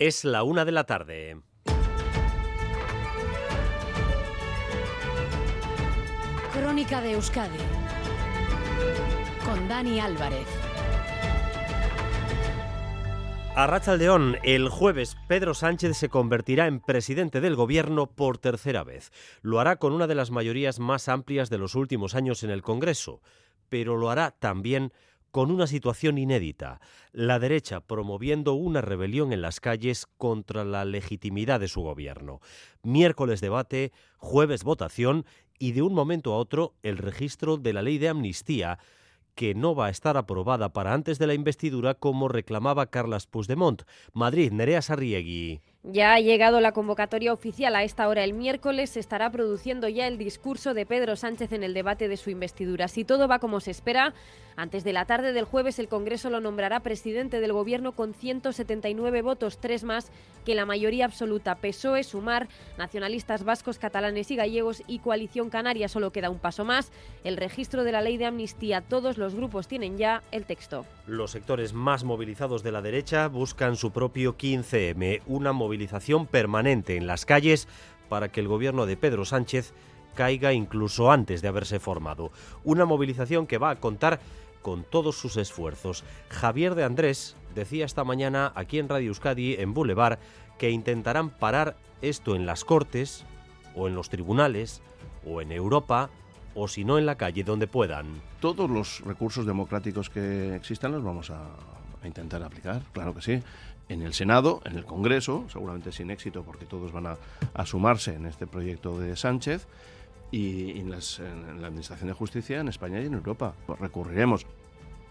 Es la una de la tarde. Crónica de Euskadi con Dani Álvarez. A Rachaldeón, el jueves Pedro Sánchez se convertirá en presidente del gobierno por tercera vez. Lo hará con una de las mayorías más amplias de los últimos años en el Congreso, pero lo hará también con una situación inédita, la derecha promoviendo una rebelión en las calles contra la legitimidad de su gobierno. Miércoles debate, jueves votación y de un momento a otro el registro de la ley de amnistía que no va a estar aprobada para antes de la investidura como reclamaba Carlas Puigdemont. Madrid, Nerea Sarriegui. Ya ha llegado la convocatoria oficial. A esta hora el miércoles se estará produciendo ya el discurso de Pedro Sánchez en el debate de su investidura. Si todo va como se espera, antes de la tarde del jueves el Congreso lo nombrará presidente del Gobierno con 179 votos, tres más que la mayoría absoluta. PSOE, Sumar, nacionalistas vascos, catalanes y gallegos y Coalición Canaria. Solo queda un paso más. El registro de la ley de amnistía. Todos los grupos tienen ya el texto. Los sectores más movilizados de la derecha buscan su propio 15M, una movilización permanente en las calles para que el gobierno de Pedro Sánchez caiga incluso antes de haberse formado. Una movilización que va a contar con todos sus esfuerzos. Javier de Andrés decía esta mañana aquí en Radio Euskadi, en Boulevard, que intentarán parar esto en las Cortes o en los tribunales o en Europa o si no en la calle donde puedan. Todos los recursos democráticos que existan los vamos a, intentar aplicar, claro que sí en el Senado, en el Congreso, seguramente sin éxito porque todos van a, a sumarse en este proyecto de Sánchez, y en, la Administración de Justicia en España y en Europa. Recurriremos.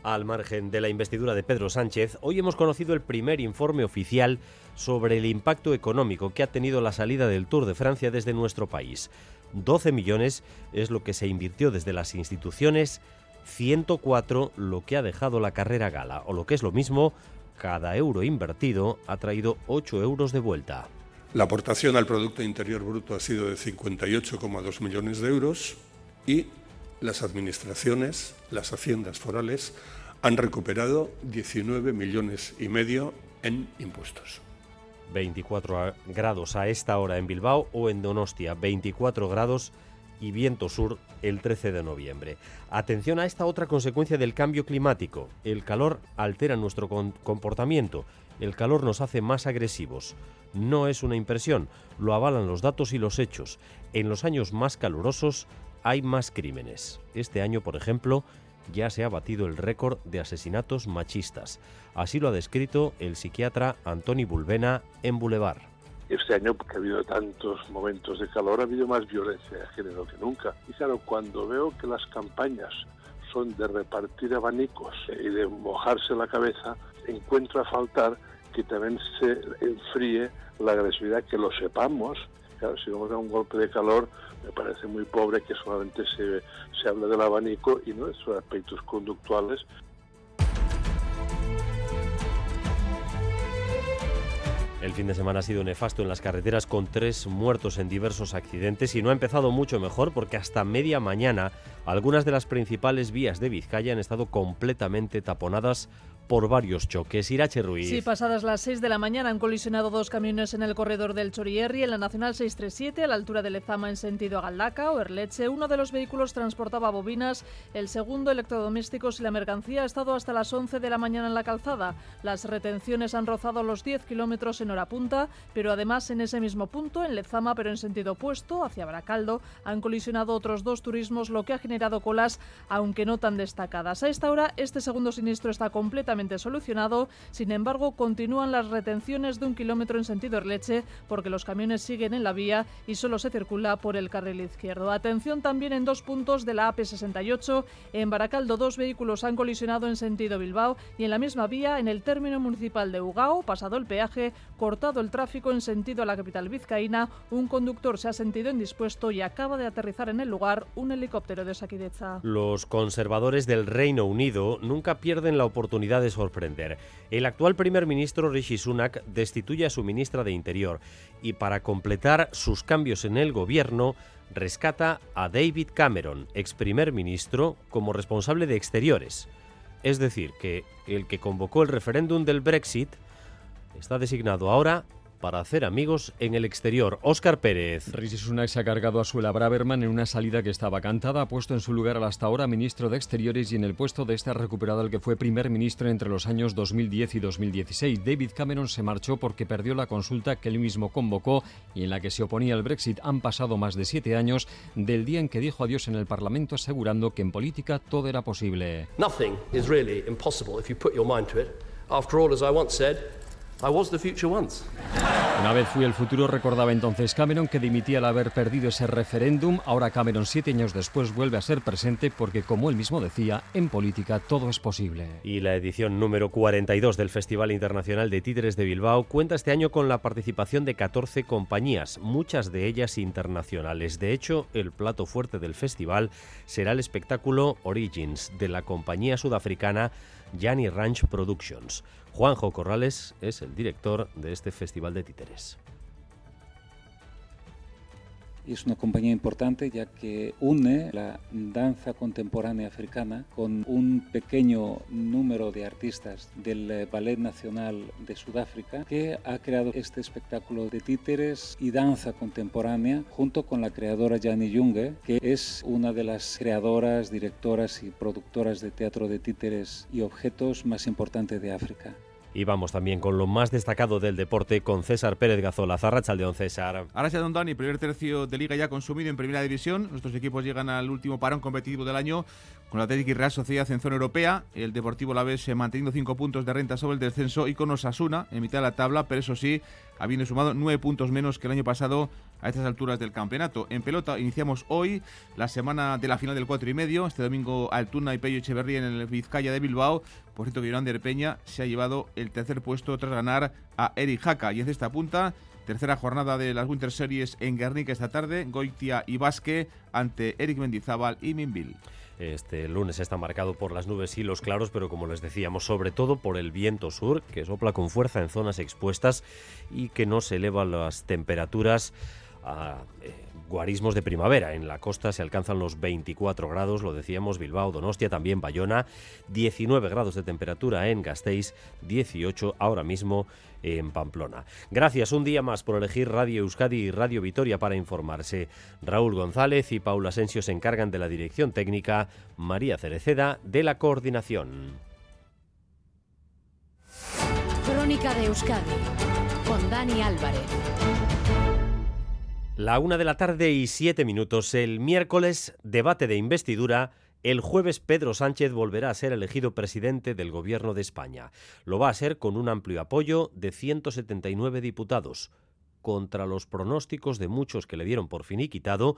Al margen de la investidura de Pedro Sánchez, hoy hemos conocido el primer informe oficial sobre el impacto económico que ha tenido la salida del Tour de Francia desde nuestro país. 12 millones es lo que se invirtió desde las instituciones, 104 lo que ha dejado la carrera gala, o lo que es lo mismo, cada euro invertido ha traído 8 euros de vuelta. La aportación al Producto Interior Bruto ha sido de 58,2 millones de euros y las administraciones, las haciendas forales, han recuperado 19 millones y medio en impuestos. 24 grados a esta hora en Bilbao o en Donostia, 24 grados y viento sur el 13 de noviembre. Atención a esta otra consecuencia del cambio climático. El calor altera nuestro comportamiento. El calor nos hace más agresivos. No es una impresión, lo avalan los datos y los hechos. En los años más calurosos hay más crímenes. Este año, por ejemplo, ya se ha batido el récord de asesinatos machistas. Así lo ha descrito el psiquiatra Antoni Bulbena en Boulevard. Este año, porque ha habido tantos momentos de calor, ha habido más violencia de género que nunca. Y claro, cuando veo que las campañas son de repartir abanicos y de mojarse la cabeza, encuentro a faltar que también se enfríe la agresividad, que lo sepamos. Claro, si vamos a un golpe de calor, me parece muy pobre que solamente se, se hable del abanico y no de sus aspectos conductuales. El fin de semana ha sido nefasto en las carreteras con tres muertos en diversos accidentes y no ha empezado mucho mejor porque hasta media mañana algunas de las principales vías de Vizcaya han estado completamente taponadas por varios choques. Irache Ruiz. Sí, pasadas las 6 de la mañana han colisionado dos camiones en el corredor del Chorierri, en la Nacional 637, a la altura de Lezama en sentido a Galdaca o Erleche. Uno de los vehículos transportaba bobinas, el segundo electrodomésticos y la mercancía ha estado hasta las 11 de la mañana en la calzada. Las retenciones han rozado los 10 kilómetros en hora punta, pero además en ese mismo punto, en Lezama, pero en sentido opuesto, hacia Baracaldo, han colisionado otros dos turismos, lo que ha generado colas, aunque no tan destacadas. A esta hora, este segundo siniestro está completamente solucionado. Sin embargo, continúan las retenciones de un kilómetro en sentido Erleche porque los camiones siguen en la vía y solo se circula por el carril izquierdo. Atención también en dos puntos de la AP68. En Baracaldo, dos vehículos han colisionado en sentido Bilbao y en la misma vía, en el término municipal de Ugao, pasado el peaje, cortado el tráfico en sentido a la capital vizcaína, un conductor se ha sentido indispuesto y acaba de aterrizar en el lugar un helicóptero de Saquideza. Los conservadores del Reino Unido nunca pierden la oportunidad de sorprender. El actual primer ministro Rishi Sunak destituye a su ministra de Interior y para completar sus cambios en el gobierno rescata a David Cameron, ex primer ministro, como responsable de exteriores. Es decir, que el que convocó el referéndum del Brexit está designado ahora para hacer amigos en el exterior. Óscar Pérez. Rishi Sunak se ha cargado a Suela Braverman en una salida que estaba cantada, ha puesto en su lugar al hasta ahora ministro de Exteriores y en el puesto de este ha recuperado al que fue primer ministro entre los años 2010 y 2016. David Cameron se marchó porque perdió la consulta que él mismo convocó y en la que se oponía al Brexit. Han pasado más de siete años del día en que dijo adiós en el Parlamento asegurando que en política todo era posible. Nothing is really impossible if you put your mind to it. After all, as I once said, I was the future once. Una vez fui el futuro, recordaba entonces Cameron que dimitía al haber perdido ese referéndum. Ahora Cameron, siete años después, vuelve a ser presente porque, como él mismo decía, en política todo es posible. Y la edición número 42 del Festival Internacional de Títeres de Bilbao cuenta este año con la participación de 14 compañías, muchas de ellas internacionales. De hecho, el plato fuerte del festival será el espectáculo Origins de la compañía sudafricana Yanni Ranch Productions. Juanjo Corrales es el director de este festival de títeres. Y es una compañía importante ya que une la danza contemporánea africana con un pequeño número de artistas del eh, Ballet Nacional de Sudáfrica que ha creado este espectáculo de títeres y danza contemporánea junto con la creadora Jani Junge, que es una de las creadoras, directoras y productoras de teatro de títeres y objetos más importantes de África. Y vamos también con lo más destacado del deporte con César Pérez Gazola. Zarrachaldeón, César. Don Dani, primer tercio de liga ya consumido en primera división. Nuestros equipos llegan al último parón competitivo del año con la Atlético y Real Sociedad en zona europea. El Deportivo La Vez manteniendo cinco puntos de renta sobre el descenso y con Osasuna en mitad de la tabla, pero eso sí, habiendo sumado nueve puntos menos que el año pasado a estas alturas del campeonato. En pelota iniciamos hoy la semana de la final del cuatro y medio. Este domingo Altuna y Pello Echeverría en el Vizcaya de Bilbao. Por cierto que Peña se ha llevado el tercer puesto tras ganar a Eric Jaca. Y en esta punta, tercera jornada de las Winter Series en Guernica esta tarde. Goitia y Basque ante Eric Mendizábal y Minville. Este lunes está marcado por las nubes y los claros, pero como les decíamos, sobre todo por el viento sur, que sopla con fuerza en zonas expuestas y que no se elevan las temperaturas a eh, guarismos de primavera. En la costa se alcanzan los 24 grados, lo decíamos, Bilbao, Donostia, también Bayona, 19 grados de temperatura en Gasteiz, 18 ahora mismo en Pamplona. Gracias un día más por elegir Radio Euskadi y Radio Vitoria para informarse. Raúl González y Paula Asensio se encargan de la dirección técnica, María Cereceda de la coordinación. Crónica de Euskadi con Dani Álvarez. La una de la tarde y siete minutos. El miércoles, debate de investidura. El jueves Pedro Sánchez volverá a ser elegido presidente del Gobierno de España. Lo va a ser con un amplio apoyo de 179 diputados, contra los pronósticos de muchos que le dieron por finiquitado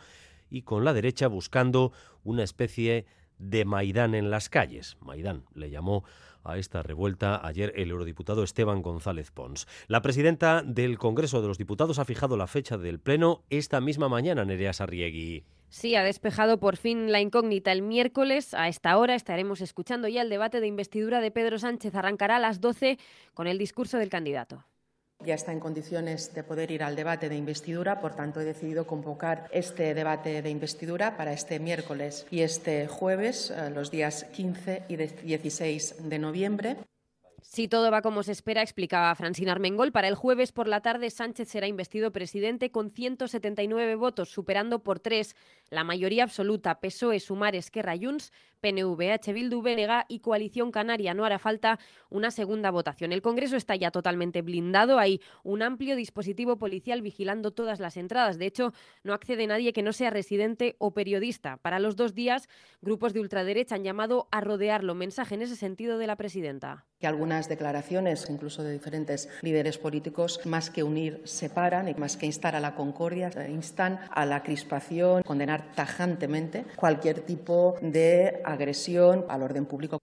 y con la derecha buscando una especie de Maidán en las calles. Maidán le llamó a esta revuelta ayer el eurodiputado Esteban González Pons. La presidenta del Congreso de los Diputados ha fijado la fecha del Pleno esta misma mañana, Nerea Sarriegui. Sí, ha despejado por fin la incógnita. El miércoles, a esta hora, estaremos escuchando ya el debate de investidura de Pedro Sánchez. Arrancará a las 12 con el discurso del candidato ya está en condiciones de poder ir al debate de investidura, por tanto he decidido convocar este debate de investidura para este miércoles y este jueves, eh, los días 15 y 16 de noviembre. Si todo va como se espera, explicaba Francina Armengol, para el jueves por la tarde Sánchez será investido presidente con 179 votos, superando por tres la mayoría absoluta PSOE, Sumar, Esquerra, Junts, PNV, H. Bildu, BNG y Coalición Canaria. No hará falta una segunda votación. El Congreso está ya totalmente blindado. Hay un amplio dispositivo policial vigilando todas las entradas. De hecho, no accede nadie que no sea residente o periodista. Para los dos días, grupos de ultraderecha han llamado a rodearlo. Mensaje en ese sentido de la presidenta. Que algunas declaraciones, incluso de diferentes líderes políticos, más que unir, separan y más que instar a la concordia, instan a la crispación, condenar tajantemente cualquier tipo de agresión al orden público.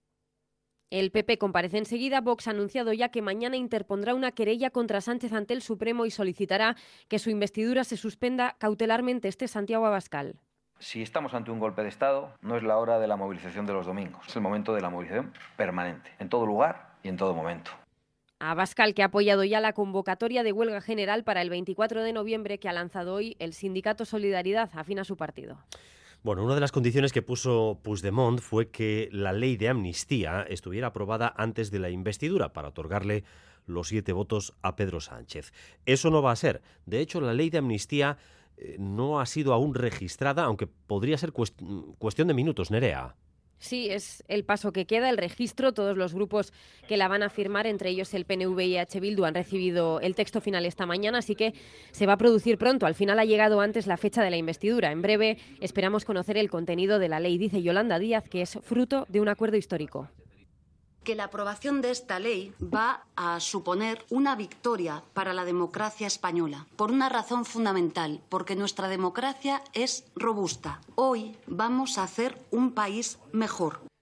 El PP comparece enseguida. Vox ha anunciado ya que mañana interpondrá una querella contra Sánchez ante el Supremo y solicitará que su investidura se suspenda cautelarmente. Este Santiago Abascal. Si estamos ante un golpe de Estado, no es la hora de la movilización de los domingos, es el momento de la movilización permanente, en todo lugar y en todo momento. Abascal, que ha apoyado ya la convocatoria de huelga general para el 24 de noviembre que ha lanzado hoy el sindicato Solidaridad, afín a su partido. Bueno, una de las condiciones que puso Puigdemont fue que la ley de amnistía estuviera aprobada antes de la investidura para otorgarle los siete votos a Pedro Sánchez. Eso no va a ser. De hecho, la ley de amnistía eh, no ha sido aún registrada, aunque podría ser cuestión de minutos, Nerea. Sí, es el paso que queda, el registro. Todos los grupos que la van a firmar, entre ellos el PNV y H. Bildu, han recibido el texto final esta mañana, así que se va a producir pronto. Al final ha llegado antes la fecha de la investidura. En breve esperamos conocer el contenido de la ley, dice Yolanda Díaz, que es fruto de un acuerdo histórico que la aprobación de esta ley va a suponer una victoria para la democracia española, por una razón fundamental, porque nuestra democracia es robusta. Hoy vamos a hacer un país mejor.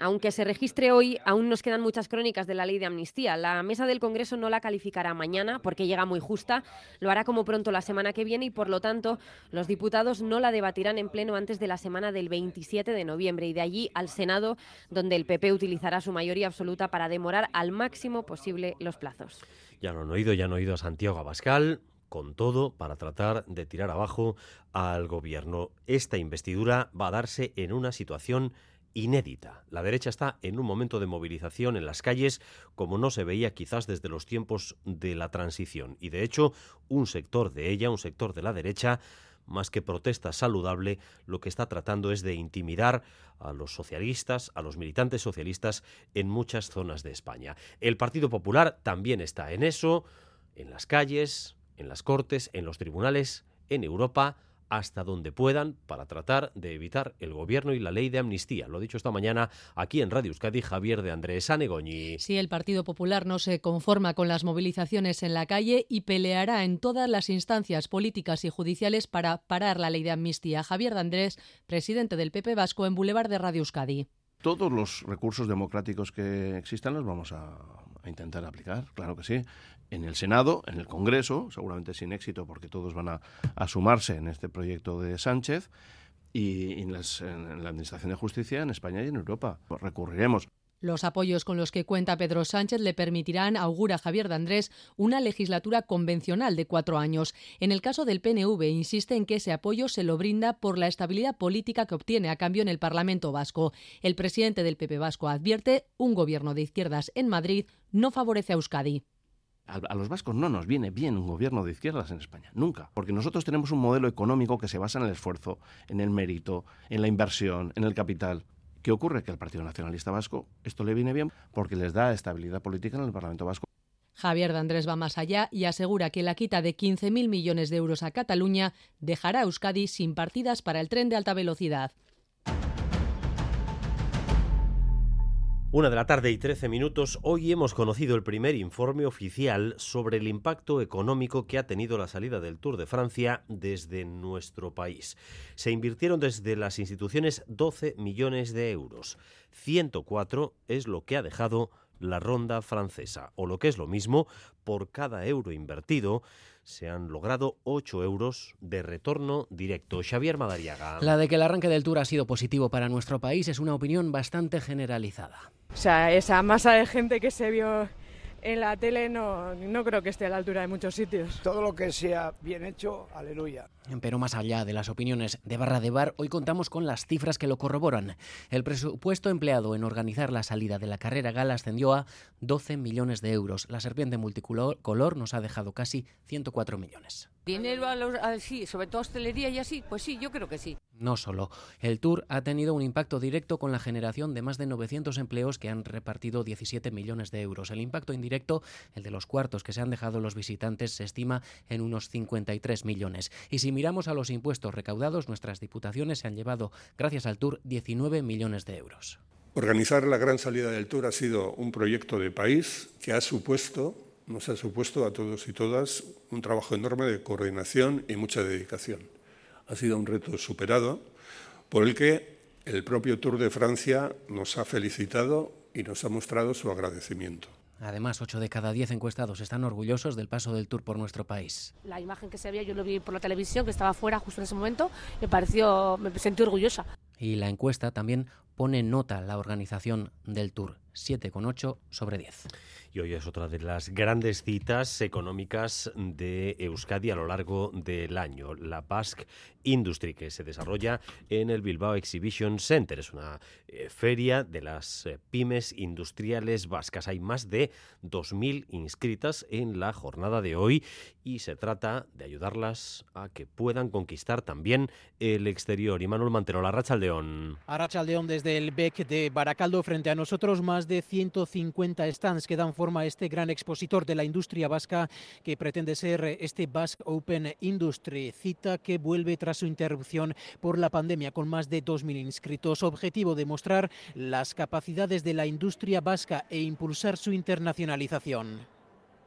Aunque se registre hoy, aún nos quedan muchas crónicas de la ley de amnistía. La mesa del Congreso no la calificará mañana porque llega muy justa, lo hará como pronto la semana que viene y por lo tanto los diputados no la debatirán en pleno antes de la semana del 27 de noviembre y de allí al Senado, donde el PP utilizará su mayoría absoluta para demorar al máximo posible los plazos. Ya lo han oído, ya han oído a Santiago Abascal con todo para tratar de tirar abajo al gobierno. Esta investidura va a darse en una situación inédita. La derecha está en un momento de movilización en las calles como no se veía quizás desde los tiempos de la transición. Y de hecho, un sector de ella, un sector de la derecha, más que protesta saludable, lo que está tratando es de intimidar a los socialistas, a los militantes socialistas en muchas zonas de España. El Partido Popular también está en eso, en las calles, en las cortes, en los tribunales, en Europa hasta donde puedan para tratar de evitar el gobierno y la ley de amnistía. Lo ha dicho esta mañana aquí en Radio Euskadi Javier de Andrés Anegoñi. Sí, el Partido Popular no se conforma con las movilizaciones en la calle y peleará en todas las instancias políticas y judiciales para parar la ley de amnistía. Javier de Andrés, presidente del PP Vasco en Boulevard de Radio Euskadi. Todos los recursos democráticos que existan los vamos a intentar aplicar, claro que sí en el Senado, en el Congreso, seguramente sin éxito porque todos van a, sumarse en este proyecto de Sánchez, y en, la Administración de Justicia en España y en Europa. Recurriremos. Los apoyos con los que cuenta Pedro Sánchez le permitirán, augura Javier de Andrés, una legislatura convencional de cuatro años. En el caso del PNV, insiste en que ese apoyo se lo brinda por la estabilidad política que obtiene a cambio en el Parlamento vasco. El presidente del PP vasco advierte un gobierno de izquierdas en Madrid no favorece a Euskadi a, los vascos no nos viene bien un gobierno de izquierdas en España, nunca, porque nosotros tenemos un modelo económico que se basa en el esfuerzo, en el mérito, en la inversión, en el capital. ¿Qué ocurre? Que al Partido Nacionalista Vasco esto le viene bien porque les da estabilidad política en el Parlamento Vasco. Javier de Andrés va más allá y asegura que la quita de 15.000 millones de euros a Cataluña dejará a Euskadi sin partidas para el tren de alta velocidad. Una de la tarde y trece minutos, hoy hemos conocido el primer informe oficial sobre el impacto económico que ha tenido la salida del Tour de Francia desde nuestro país. Se invirtieron desde las instituciones 12 millones de euros. 104 es lo que ha dejado la ronda francesa, o lo que es lo mismo, por cada euro invertido se han logrado 8 euros de retorno directo. Xavier Madariaga. La de que el arranque del Tour ha sido positivo para nuestro país es una opinión bastante generalizada. O sea, esa masa de gente que se vio en la tele no, no creo que esté a la altura de muchos sitios. Todo lo que sea bien hecho, aleluya. Pero más allá de las opiniones de barra de bar, hoy contamos con las cifras que lo corroboran. El presupuesto empleado en organizar la salida de la carrera gala ascendió a 12 millones de euros. La serpiente multicolor nos ha dejado casi 104 millones. ¿Dinero a los, sí, sobre todo hostelería y así? Pues sí, yo creo que sí. No solo. El Tour ha tenido un impacto directo con la generación de más de 900 empleos que han repartido 17 millones de euros. El impacto indirecto, el de los cuartos que se han dejado los visitantes, se estima en unos 53 millones. Y si miramos a los impuestos recaudados, nuestras diputaciones se han llevado, gracias al Tour, 19 millones de euros. Organizar la gran salida del Tour ha sido un proyecto de país que ha supuesto, nos ha supuesto a todos y todas un trabajo enorme de coordinación y mucha dedicación. Ha sido un reto superado por el que el propio Tour de Francia nos ha felicitado y nos ha mostrado su agradecimiento. Además, 8 de cada 10 encuestados están orgullosos del paso del Tour por nuestro país. La imagen que se veía, yo lo vi por la televisión, que estaba fuera justo en ese momento, me pareció, me sentí orgullosa. Y la encuesta también pone nota la organización del Tour. 7,8 sobre 10. Y hoy es otra de las grandes citas económicas de Euskadi a lo largo del año, la Basque Industry, que se desarrolla en el Bilbao Exhibition Center. Es una eh, feria de las eh, pymes industriales vascas. Hay más de 2.000 inscritas en la jornada de hoy y se trata de ayudarlas a que puedan conquistar también el exterior. Y Manuel Mantero, la Racha Aldeón. Aldeón desde el BEC de Baracaldo frente a nosotros más de 150 stands que dan forma a este gran expositor de la industria vasca que pretende ser este Basque Open Industry, cita que vuelve tras su interrupción por la pandemia con más de 2.000 inscritos. Objetivo demostrar las capacidades de la industria vasca e impulsar su internacionalización.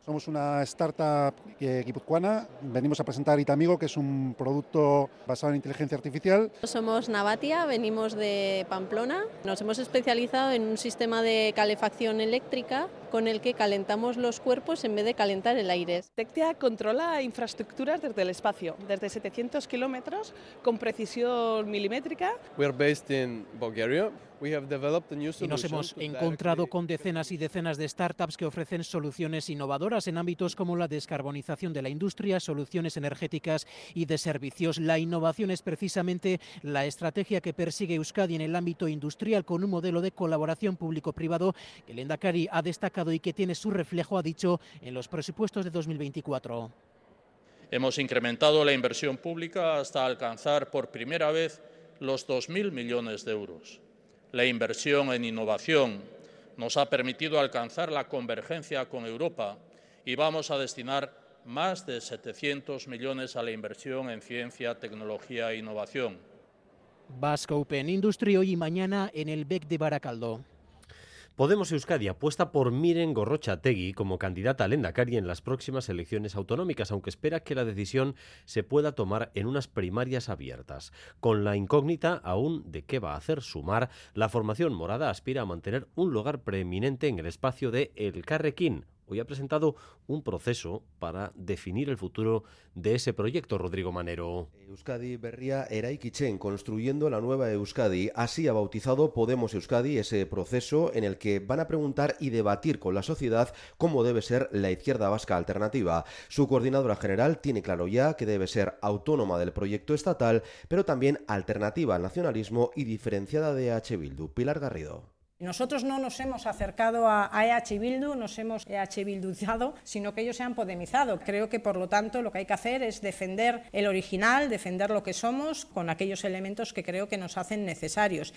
Somos una startup guipuzcoana. Venimos a presentar Itamigo, que es un producto basado en inteligencia artificial. Somos Navatia, venimos de Pamplona. Nos hemos especializado en un sistema de calefacción eléctrica con el que calentamos los cuerpos en vez de calentar el aire. Tectia controla infraestructuras desde el espacio, desde 700 kilómetros, con precisión milimétrica. We are based in Bulgaria. Y nos hemos encontrado con decenas y decenas de startups que ofrecen soluciones innovadoras en ámbitos como la descarbonización de la industria, soluciones energéticas y de servicios. La innovación es precisamente la estrategia que persigue Euskadi en el ámbito industrial con un modelo de colaboración público-privado que Lendakari ha destacado y que tiene su reflejo, ha dicho, en los presupuestos de 2024. Hemos incrementado la inversión pública hasta alcanzar por primera vez los 2.000 millones de euros la inversión en innovación nos ha permitido alcanzar la convergencia con Europa y vamos a destinar más de 700 millones a la inversión en ciencia, tecnología e innovación. Basque Open Industry hoy y mañana en el BEC de Baracaldo. Podemos Euskadi apuesta por Miren Gorrochategui como candidata al Endacari en las próximas elecciones autonómicas, aunque espera que la decisión se pueda tomar en unas primarias abiertas. Con la incógnita aún de qué va a hacer sumar, la formación morada aspira a mantener un lugar preeminente en el espacio de El Carrequín, hoy ha presentado un proceso para definir el futuro de ese proyecto, Rodrigo Manero. Euskadi Berria Eraikitzen, construyendo la nueva Euskadi. Así ha bautizado Podemos Euskadi ese proceso en el que van a preguntar y debatir con la sociedad cómo debe ser la izquierda vasca alternativa. Su coordinadora general tiene claro ya que debe ser autónoma del proyecto estatal, pero también alternativa al nacionalismo y diferenciada de H. Bildu. Pilar Garrido. Nosotros no nos hemos acercado a EH Bildu, nos hemos EH Bilduzado, sino que ellos se han podemizado. Creo que, por lo tanto, lo que hay que hacer es defender el original, defender lo que somos, con aquellos elementos que creo que nos hacen necesarios.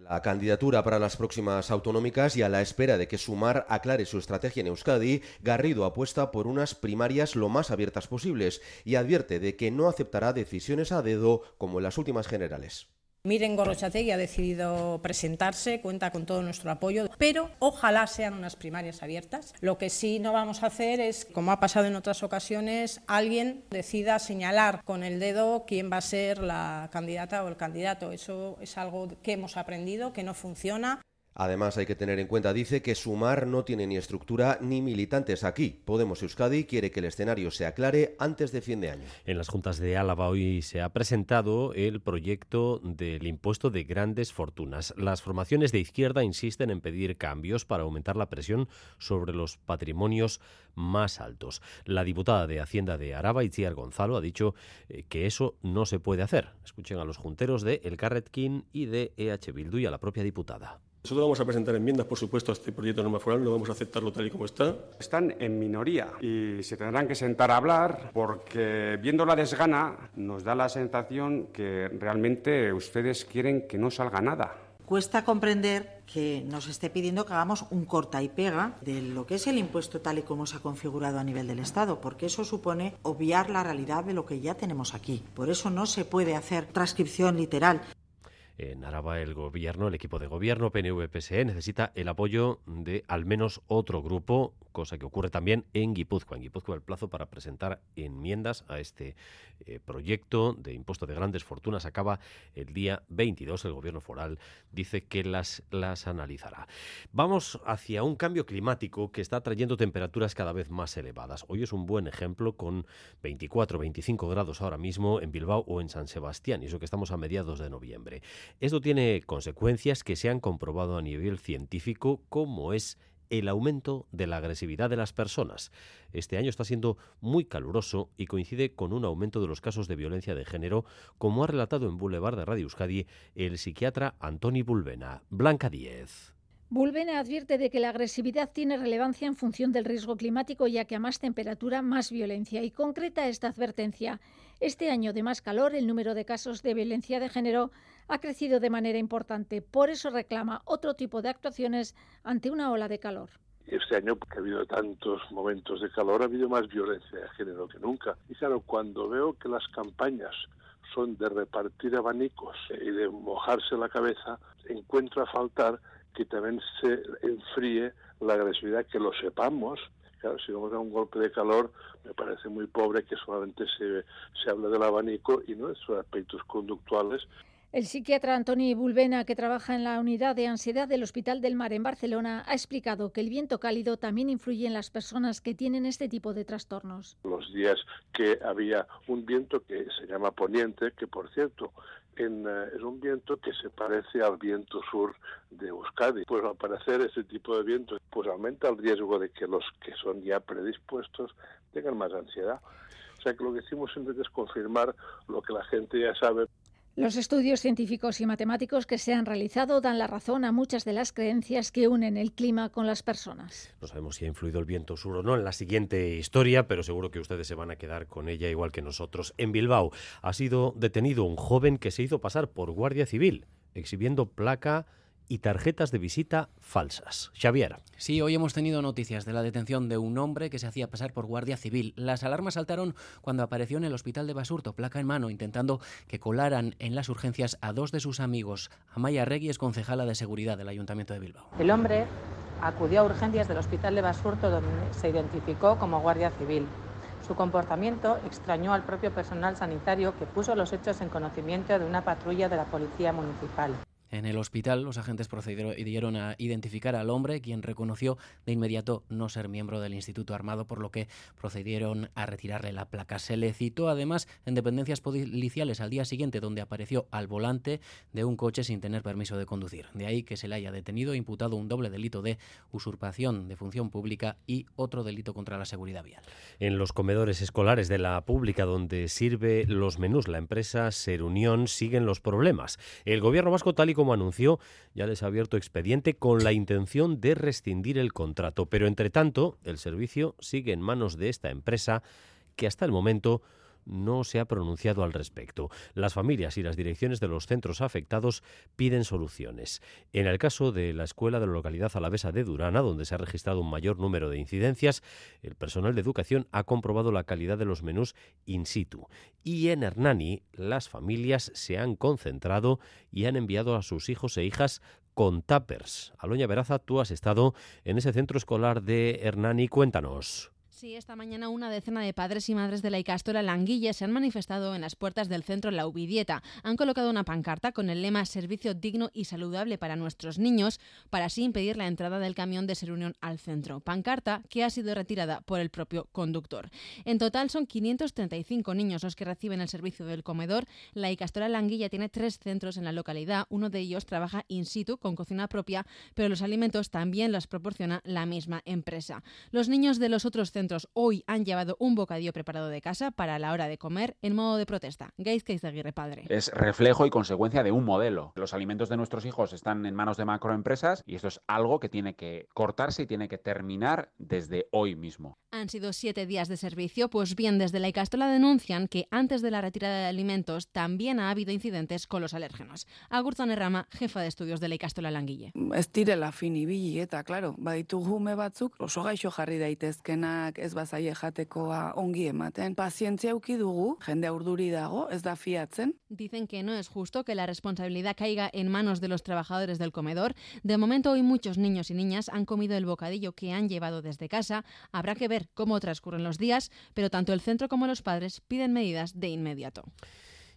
La candidatura para las próximas autonómicas y a la espera de que Sumar aclare su estrategia en Euskadi, Garrido apuesta por unas primarias lo más abiertas posibles y advierte de que no aceptará decisiones a dedo como en las últimas generales. Miren Gorrochategui ha decidido presentarse, cuenta con todo nuestro apoyo, pero ojalá sean unas primarias abiertas. Lo que sí no vamos a hacer es, como ha pasado en otras ocasiones, alguien decida señalar con el dedo quién va a ser la candidata o el candidato. Eso es algo que hemos aprendido, que no funciona. Además, hay que tener en cuenta, dice, que Sumar no tiene ni estructura ni militantes aquí. Podemos Euskadi quiere que el escenario se aclare antes de fin de año. En las juntas de Álava hoy se ha presentado el proyecto del impuesto de grandes fortunas. Las formaciones de izquierda insisten en pedir cambios para aumentar la presión sobre los patrimonios más altos. La diputada de Hacienda de Araba, Itziar Gonzalo, ha dicho eh, que eso no se puede hacer. Escuchen a los junteros de El Carretkin y de EH Bildu y a la propia diputada. Nosotros vamos a presentar enmiendas, por supuesto, a este proyecto de norma foral, no vamos a aceptarlo tal y como está. Están en minoría y se tendrán que sentar a hablar porque viendo la desgana nos da la sensación que realmente ustedes quieren que no salga nada. Cuesta comprender que nos esté pidiendo que hagamos un corta y pega de lo que es el impuesto tal y como se ha configurado a nivel del Estado, porque eso supone obviar la realidad de lo que ya tenemos aquí. Por eso no se puede hacer transcripción literal. En Araba el gobierno, el equipo de gobierno PNV-PSE necesita el apoyo de al menos otro grupo, cosa que ocurre también en Guipúzcoa. En Guipúzcoa el plazo para presentar enmiendas a este eh, proyecto de impuesto de grandes fortunas acaba el día 22. El gobierno foral dice que las, las analizará. Vamos hacia un cambio climático que está trayendo temperaturas cada vez más elevadas. Hoy es un buen ejemplo con 24, 25 grados ahora mismo en Bilbao o en San Sebastián, y eso que estamos a mediados de noviembre. Esto tiene consecuencias que se han comprobado a nivel científico, como es el aumento de la agresividad de las personas. Este año está siendo muy caluroso y coincide con un aumento de los casos de violencia de género, como ha relatado en Boulevard de Radio Euskadi el psiquiatra Antoni Bulbena. Blanca Díez. Bulbena advierte de que la agresividad tiene relevancia en función del riesgo climático, ya que a más temperatura, más violencia. Y concreta esta advertencia. Este año de más calor, el número de casos de violencia de género ha crecido de manera importante. Por eso reclama otro tipo de actuaciones ante una ola de calor. Este año, que ha habido tantos momentos de calor, ha habido más violencia de género que nunca. Y claro, cuando veo que las campañas son de repartir abanicos y de mojarse la cabeza, encuentro a faltar que también se enfríe la agresividad, que lo sepamos. Claro, si vamos a un golpe de calor, me parece muy pobre que solamente se, se hable del abanico y no de sus aspectos conductuales. El psiquiatra Antoni Bulbena, que trabaja en la unidad de ansiedad del Hospital del Mar en Barcelona, ha explicado que el viento cálido también influye en las personas que tienen este tipo de trastornos. Los días que había un viento que se llama poniente, que por cierto eh, es un viento que se parece al viento sur de Euskadi. Pues al parecer ese tipo de viento pues aumenta el riesgo de que los que son ya predispuestos tengan más ansiedad. O sea que lo que hicimos es confirmar lo que la gente ya sabe. Los estudios científicos y matemáticos que se han realizado dan la razón a muchas de las creencias que unen el clima con las personas. No sabemos si ha influido el viento sur o no en la siguiente historia, pero seguro que ustedes se van a quedar con ella igual que nosotros. En Bilbao ha sido detenido un joven que se hizo pasar por guardia civil, exhibiendo placa y tarjetas de visita falsas. Xavier. Sí, hoy hemos tenido noticias de la detención de un hombre que se hacía pasar por guardia civil. Las alarmas saltaron cuando apareció en el hospital de Basurto, placa en mano, intentando que colaran en las urgencias a dos de sus amigos. Amaya Regui es concejala de seguridad del Ayuntamiento de Bilbao. El hombre acudió a urgencias del hospital de Basurto donde se identificó como guardia civil. Su comportamiento extrañó al propio personal sanitario que puso los hechos en conocimiento de una patrulla de la Policía Municipal. En el hospital, los agentes procedieron a identificar al hombre, quien reconoció de inmediato no ser miembro del Instituto Armado, por lo que procedieron a retirarle la placa. Se le citó además en dependencias policiales al día siguiente, donde apareció al volante de un coche sin tener permiso de conducir. De ahí que se le haya detenido e imputado un doble delito de usurpación de función pública y otro delito contra la seguridad vial. En los comedores escolares de la pública, donde sirve los menús la empresa Ser Unión, siguen los problemas. El gobierno vasco, tal y como anunció, ya les ha abierto expediente con la intención de rescindir el contrato. Pero, entre tanto, el servicio sigue en manos de esta empresa que hasta el momento no se ha pronunciado al respecto. Las familias y las direcciones de los centros afectados piden soluciones. En el caso de la escuela de la localidad alavesa de Durana, donde se ha registrado un mayor número de incidencias, el personal de educación ha comprobado la calidad de los menús in situ. Y en Hernani, las familias se han concentrado y han enviado a sus hijos e hijas con tuppers. Aloña Veraza, tú has estado en ese centro escolar de Hernani. Cuéntanos. Sí, esta mañana una decena de padres y madres de la Icastora Languilla se han manifestado en las puertas del centro La Ubidieta. Han colocado una pancarta con el lema Servicio digno y saludable para nuestros niños, para así impedir la entrada del camión de Ser Unión al centro. Pancarta que ha sido retirada por el propio conductor. En total son 535 niños los que reciben el servicio del comedor. La Icastora Languilla tiene tres centros en la localidad. Uno de ellos trabaja in situ con cocina propia, pero los alimentos también los proporciona la misma empresa. Los niños de los otros centros hoy han llevado un bocadillo preparado de casa para la hora de comer en modo de protesta. Gaiz Aguirre Padre. Es reflejo y consecuencia de un modelo. Los alimentos de nuestros hijos están en manos de macroempresas y esto es algo que tiene que cortarse y tiene que terminar desde hoy mismo. Han sido siete días de servicio, pues bien, desde la Icastola denuncian que antes de la retirada de alimentos también ha habido incidentes con los alérgenos. Agurzan Rama, jefa de estudios de la Icastola Languille. Ez direla eta, claro, baditugu ume batzuk oso gaixo jarri daitezkenak da fiatzen. Dicen que no es justo que la responsabilidad caiga en manos de los trabajadores del comedor. De momento hoy muchos niños y niñas han comido el bocadillo que han llevado desde casa. Habrá que ver cómo transcurren los días, pero tanto el centro como los padres piden medidas de inmediato.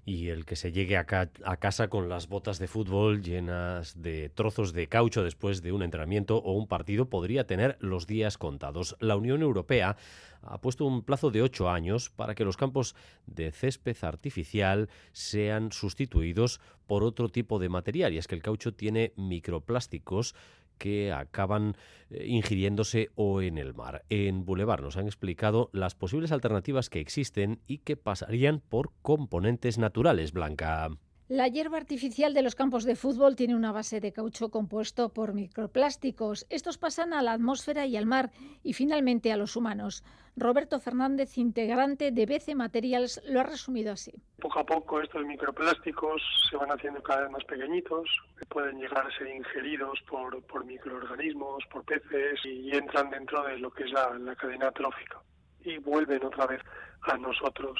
Y el que se llegue a, casa con las botas de fútbol llenas de trozos de caucho después de un entrenamiento o un partido podría tener los días contados. La Unión Europea ha puesto un plazo de ocho años para que los campos de césped artificial sean sustituidos por otro tipo de material. Y es que el caucho tiene microplásticos que acaban eh, ingiriéndose o en el mar. En Boulevard nos han explicado las posibles alternativas que existen y que pasarían por componentes naturales, Blanca. La hierba artificial de los campos de fútbol tiene una base de caucho compuesto por microplásticos. Estos pasan a la atmósfera y al mar y finalmente a los humanos. Roberto Fernández, integrante de BC Materials, lo ha resumido así. Poco a poco estos microplásticos se van haciendo cada vez más pequeñitos, pueden llegar a ser ingeridos por, microorganismos, por peces y entran dentro de lo que es la cadena trófica y vuelven otra vez a nosotros.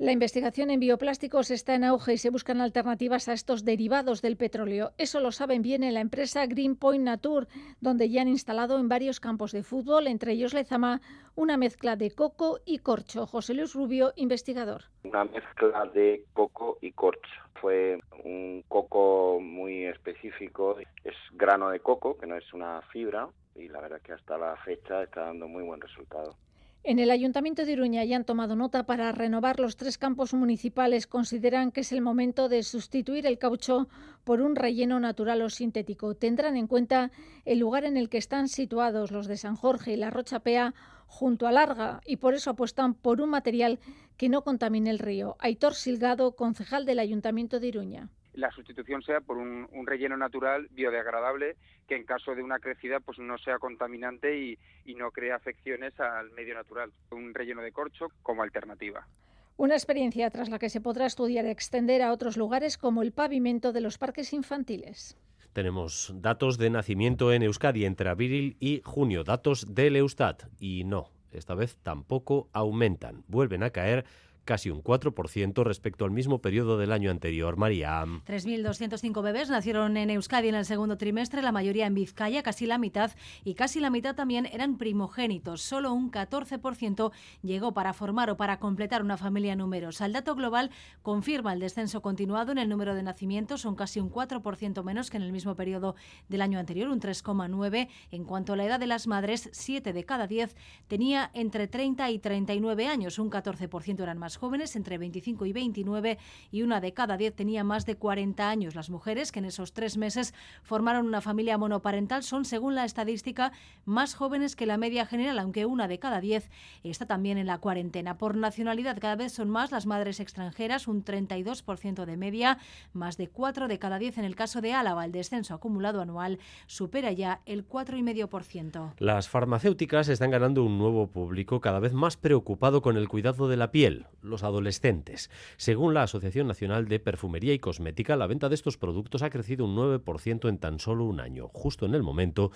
La investigación en bioplásticos está en auge y se buscan alternativas a estos derivados del petróleo. Eso lo saben bien en la empresa Greenpoint Nature, donde ya han instalado en varios campos de fútbol, entre ellos Lezama, una mezcla de coco y corcho. José Luis Rubio, investigador. Una mezcla de coco y corcho. Fue un coco muy específico. Es grano de coco, que no es una fibra, y la verdad que hasta la fecha está dando muy buen resultado. En el Ayuntamiento de Iruña ya han tomado nota para renovar los tres campos municipales. Consideran que es el momento de sustituir el caucho por un relleno natural o sintético. Tendrán en cuenta el lugar en el que están situados los de San Jorge y la Rocha Pea junto a Larga y por eso apuestan por un material que no contamine el río. Aitor Silgado, concejal del Ayuntamiento de Iruña la sustitución sea por un, relleno natural biodegradable que en caso de una crecida pues no sea contaminante y, y no cree afecciones al medio natural. Un relleno de corcho como alternativa. Una experiencia tras la que se podrá estudiar y extender a otros lugares como el pavimento de los parques infantiles. Tenemos datos de nacimiento en Euskadi entre abril y junio, datos del Eustat. Y no, esta vez tampoco aumentan, vuelven a caer casi un 4% respecto al mismo periodo del año anterior. María. 3.205 bebés nacieron en Euskadi en el segundo trimestre, la mayoría en Vizcaya, casi la mitad, y casi la mitad también eran primogénitos. Solo un 14% llegó para formar o para completar una familia numerosa. El dato global confirma el descenso continuado en el número de nacimientos, son casi un 4% menos que en el mismo periodo del año anterior, un 3,9%. En cuanto a la edad de las madres, 7 de cada 10 tenía entre 30 y 39 años, un 14% eran más jóvenes, entre 25 y 29, y una de cada diez tenía más de 40 años. Las mujeres que en esos tres meses formaron una familia monoparental son, según la estadística, más jóvenes que la media general, aunque una de cada diez está también en la cuarentena. Por nacionalidad, cada vez son más las madres extranjeras, un 32% de media, más de 4 de cada 10 en el caso de Álava. El descenso acumulado anual supera ya el 4,5%. Las farmacéuticas están ganando un nuevo público cada vez más preocupado con el cuidado de la piel los adolescentes. Según la Asociación Nacional de Perfumería y Cosmética, la venta de estos productos ha crecido un 9% en tan solo un año, justo en el momento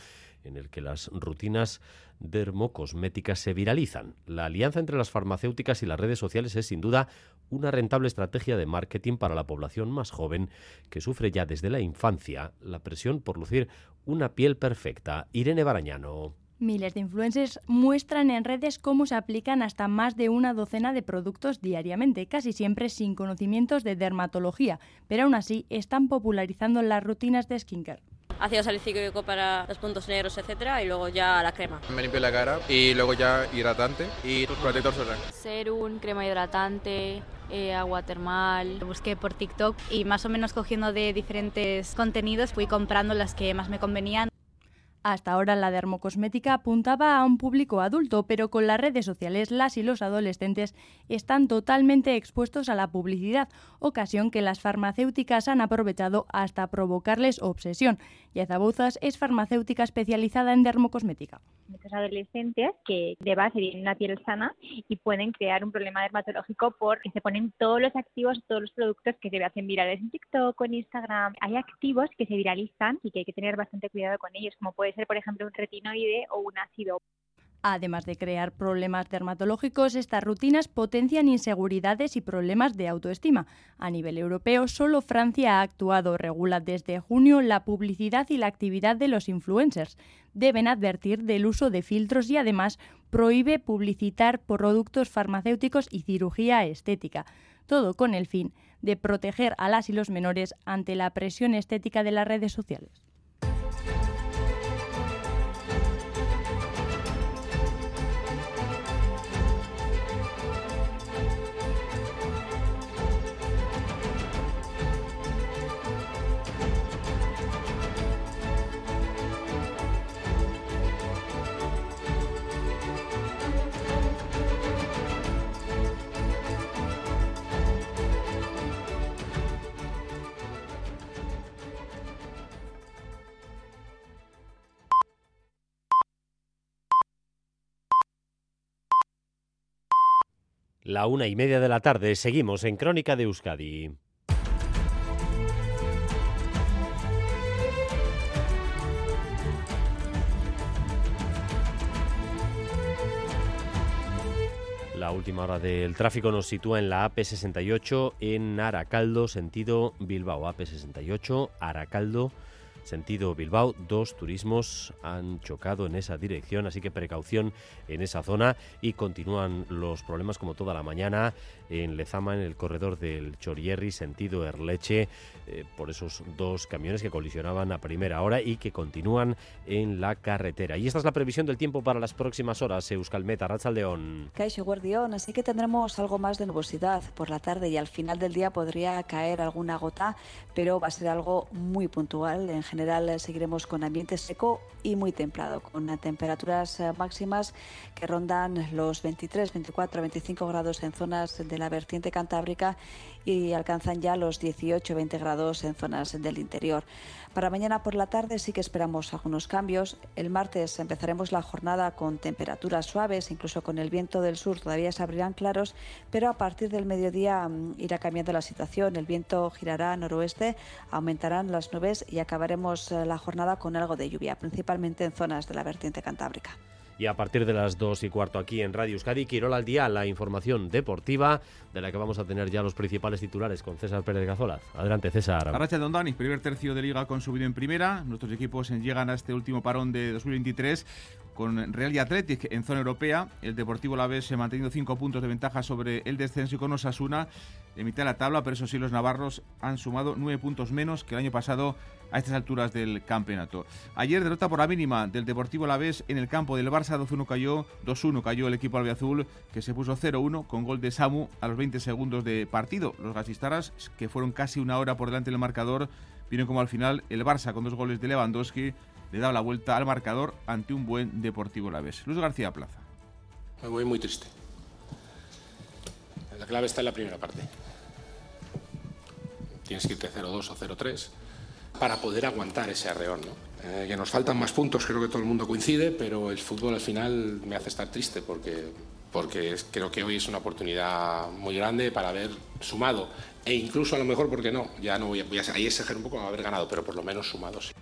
en el que las rutinas dermocosméticas se viralizan. La alianza entre las farmacéuticas y las redes sociales es sin duda una rentable estrategia de marketing para la población más joven que sufre ya desde la infancia la presión por lucir una piel perfecta. Irene Barañano. Miles de influencers muestran en redes cómo se aplican hasta más de una docena de productos diariamente, casi siempre sin conocimientos de dermatología, pero aún así están popularizando las rutinas de skincare ácido salicílico para los puntos negros, etcétera, y luego ya la crema. Me limpio la cara y luego ya hidratante y protector solar. Serum, crema hidratante, eh, agua termal. Busqué por TikTok y más o menos cogiendo de diferentes contenidos fui comprando las que más me convenían. Hasta ahora la dermocosmética apuntaba a un público adulto, pero con las redes sociales las y los adolescentes están totalmente expuestos a la publicidad, ocasión que las farmacéuticas han aprovechado hasta provocarles obsesión. Yazabuzas es farmacéutica especializada en dermocosmética. Muchos adolescentes que de base tienen una piel sana y pueden crear un problema dermatológico porque se ponen todos los activos, todos los productos que se hacen virales en TikTok en Instagram. Hay activos que se viralizan y que hay que tener bastante cuidado con ellos, como puede por ejemplo, un retinoide o un ácido. Además de crear problemas dermatológicos, estas rutinas potencian inseguridades y problemas de autoestima. A nivel europeo, solo Francia ha actuado, regula desde junio la publicidad y la actividad de los influencers. Deben advertir del uso de filtros y además prohíbe publicitar productos farmacéuticos y cirugía estética. Todo con el fin de proteger a las y los menores ante la presión estética de las redes sociales. La una y media de la tarde seguimos en Crónica de Euskadi. La última hora del tráfico nos sitúa en la AP68 en Aracaldo, sentido Bilbao. AP68, Aracaldo, sentido Bilbao. Dos turismos han chocado en esa dirección, así que precaución en esa zona y continúan los problemas como toda la mañana en Lezama, en el corredor del Chorierri, sentido Erleche, eh, por esos dos camiones que colisionaban a primera hora y que continúan en la carretera. Y esta es la previsión del tiempo para las próximas horas, Euskalmeta, Rachaldeón. Caixo Guardión, así que tendremos algo más de nubosidad por la tarde y al final del día podría caer alguna gota, pero va a ser algo muy puntual. En general eh, seguiremos con ambiente seco y muy templado, con temperaturas eh, máximas que rondan los 23, 24, 25 grados en zonas de la vertiente cantábrica y alcanzan ya los 18-20 grados en zonas del interior. Para mañana por la tarde sí que esperamos algunos cambios. El martes empezaremos la jornada con temperaturas suaves, incluso con el viento del sur todavía se abrirán claros, pero a partir del mediodía mm, irá cambiando la situación. El viento girará noroeste, aumentarán las nubes y acabaremos eh, la jornada con algo de lluvia, principalmente en zonas de la vertiente cantábrica. Y a partir de las 2 y cuarto aquí en Radio Euskadi, Quirola al día, la información deportiva de la que vamos a tener ya los principales titulares con César Pérez Gazola. Adelante, César. Arracha Dondani, primer tercio de liga con subido en primera. Nuestros equipos llegan a este último parón de 2023 con Real y Athletic en zona europea. El Deportivo La Vez mantenido cinco puntos de ventaja sobre el descenso y con Osasuna en mitad de la tabla, pero eso sí, los navarros han sumado nueve puntos menos que el año pasado a estas alturas del campeonato. Ayer derrota por la mínima del Deportivo La Vez en el campo del Barça, 2-1 cayó, 2-1 cayó el equipo albiazul que se puso 0-1 con gol de Samu a los 20 segundos de partido. Los gasistaras, que fueron casi una hora por delante del marcador, vieron como al final el Barça con dos goles de Lewandowski le da la vuelta al marcador ante un buen Deportivo La Vez. Luis García Plaza. Me voy muy triste. La clave está en la primera parte. Tienes que irte 0-2 o 0-3 para poder aguantar ese arreón. ¿no? Eh, que nos faltan más puntos, creo que todo el mundo coincide, pero el fútbol al final me hace estar triste porque, porque creo que hoy es una oportunidad muy grande para haber sumado e incluso a lo mejor, porque no, ya no voy a, voy a ahí exagerar un poco haber ganado, pero por lo menos sumado sí.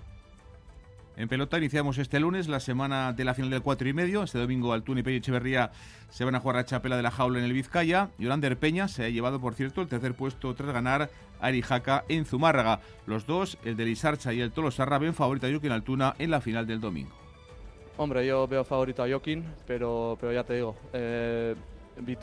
En pelota iniciamos este lunes la semana de la final del 4 y medio. Este domingo Altuna y Pello Echeverría se van a jugar a Chapela de la Jaula en el Vizcaya. Yolander Peña se ha llevado, por cierto, el tercer puesto tras ganar a Arijaca en Zumárraga. Los dos, el de Lisarcha y el Tolosarra, ven favorito a Joaquín Altuna en la final del domingo. Hombre, yo veo favorito a Joaquín, pero, pero ya te digo, eh,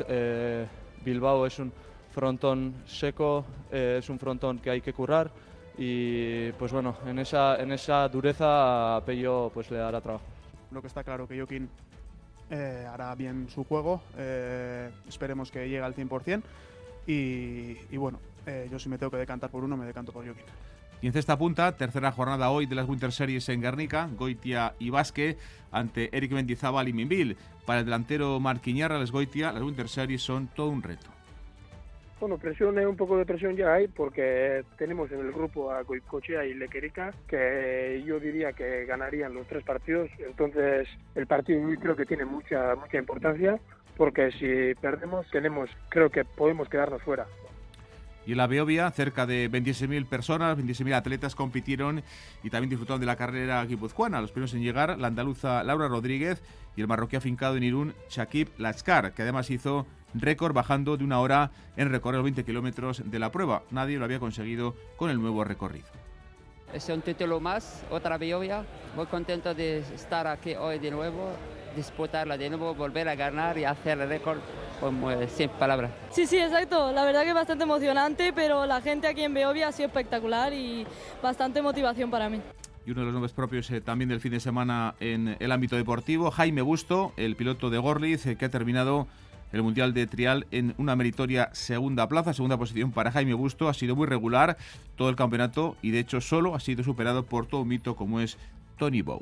eh, Bilbao es un frontón seco, eh, es un frontón que hay que currar y pues bueno, en esa, en esa dureza Pello pues le dará trabajo. Lo que está claro que Joaquín eh, hará bien su juego, eh, esperemos que llegue al 100% y, y bueno, eh, yo si me tengo que decantar por uno me decanto por Joaquín. Y en cesta punta, tercera jornada hoy de las Winter Series en Guernica, Goitia y Basque ante Eric Mendizábal y Minville. Para el delantero Marquiñarra, les Goitia, las Winter Series son todo un reto. Bueno, presión, un poco de presión ya hay porque tenemos en el grupo a Goicochea y Lequerica que yo diría que ganarían los tres partidos. Entonces el partido hoy creo que tiene mucha mucha importancia porque si perdemos tenemos creo que podemos quedarnos fuera. Y en la Beovia, cerca de 26.000 personas, 26.000 atletas compitieron y también disfrutaron de la carrera guipuzcoana. Los primeros en llegar, la andaluza Laura Rodríguez y el marroquí afincado en Irún, Shakib Lachkar, que además hizo récord bajando de una hora en recorrer los 20 kilómetros de la prueba. Nadie lo había conseguido con el nuevo recorrido. Es un título más, otra Beovia. Muy contento de estar aquí hoy de nuevo, disputarla de nuevo, volver a ganar y hacer el récord como sin palabras. Sí, sí, exacto. La verdad que es bastante emocionante, pero la gente aquí en Beovia ha sido espectacular y bastante motivación para mí. Y uno de los nombres propios eh, también del fin de semana en el ámbito deportivo, Jaime Busto, el piloto de Gorliz, eh, que ha terminado el Mundial de Trial en una meritoria segunda plaza, segunda posición para Jaime Busto. Ha sido muy regular todo el campeonato y de hecho solo ha sido superado por todo un mito como es Tony Bow.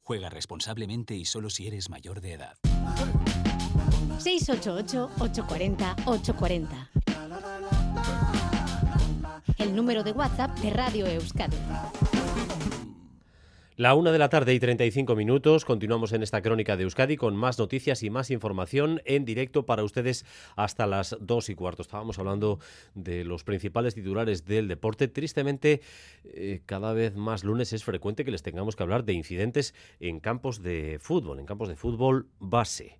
Juega responsablemente y solo si eres mayor de edad. 688-840-840. El número de WhatsApp de Radio Euskadi. La una de la tarde y 35 minutos. Continuamos en esta crónica de Euskadi con más noticias y más información en directo para ustedes hasta las dos y cuarto. Estábamos hablando de los principales titulares del deporte. Tristemente, eh, cada vez más lunes es frecuente que les tengamos que hablar de incidentes en campos de fútbol, en campos de fútbol base.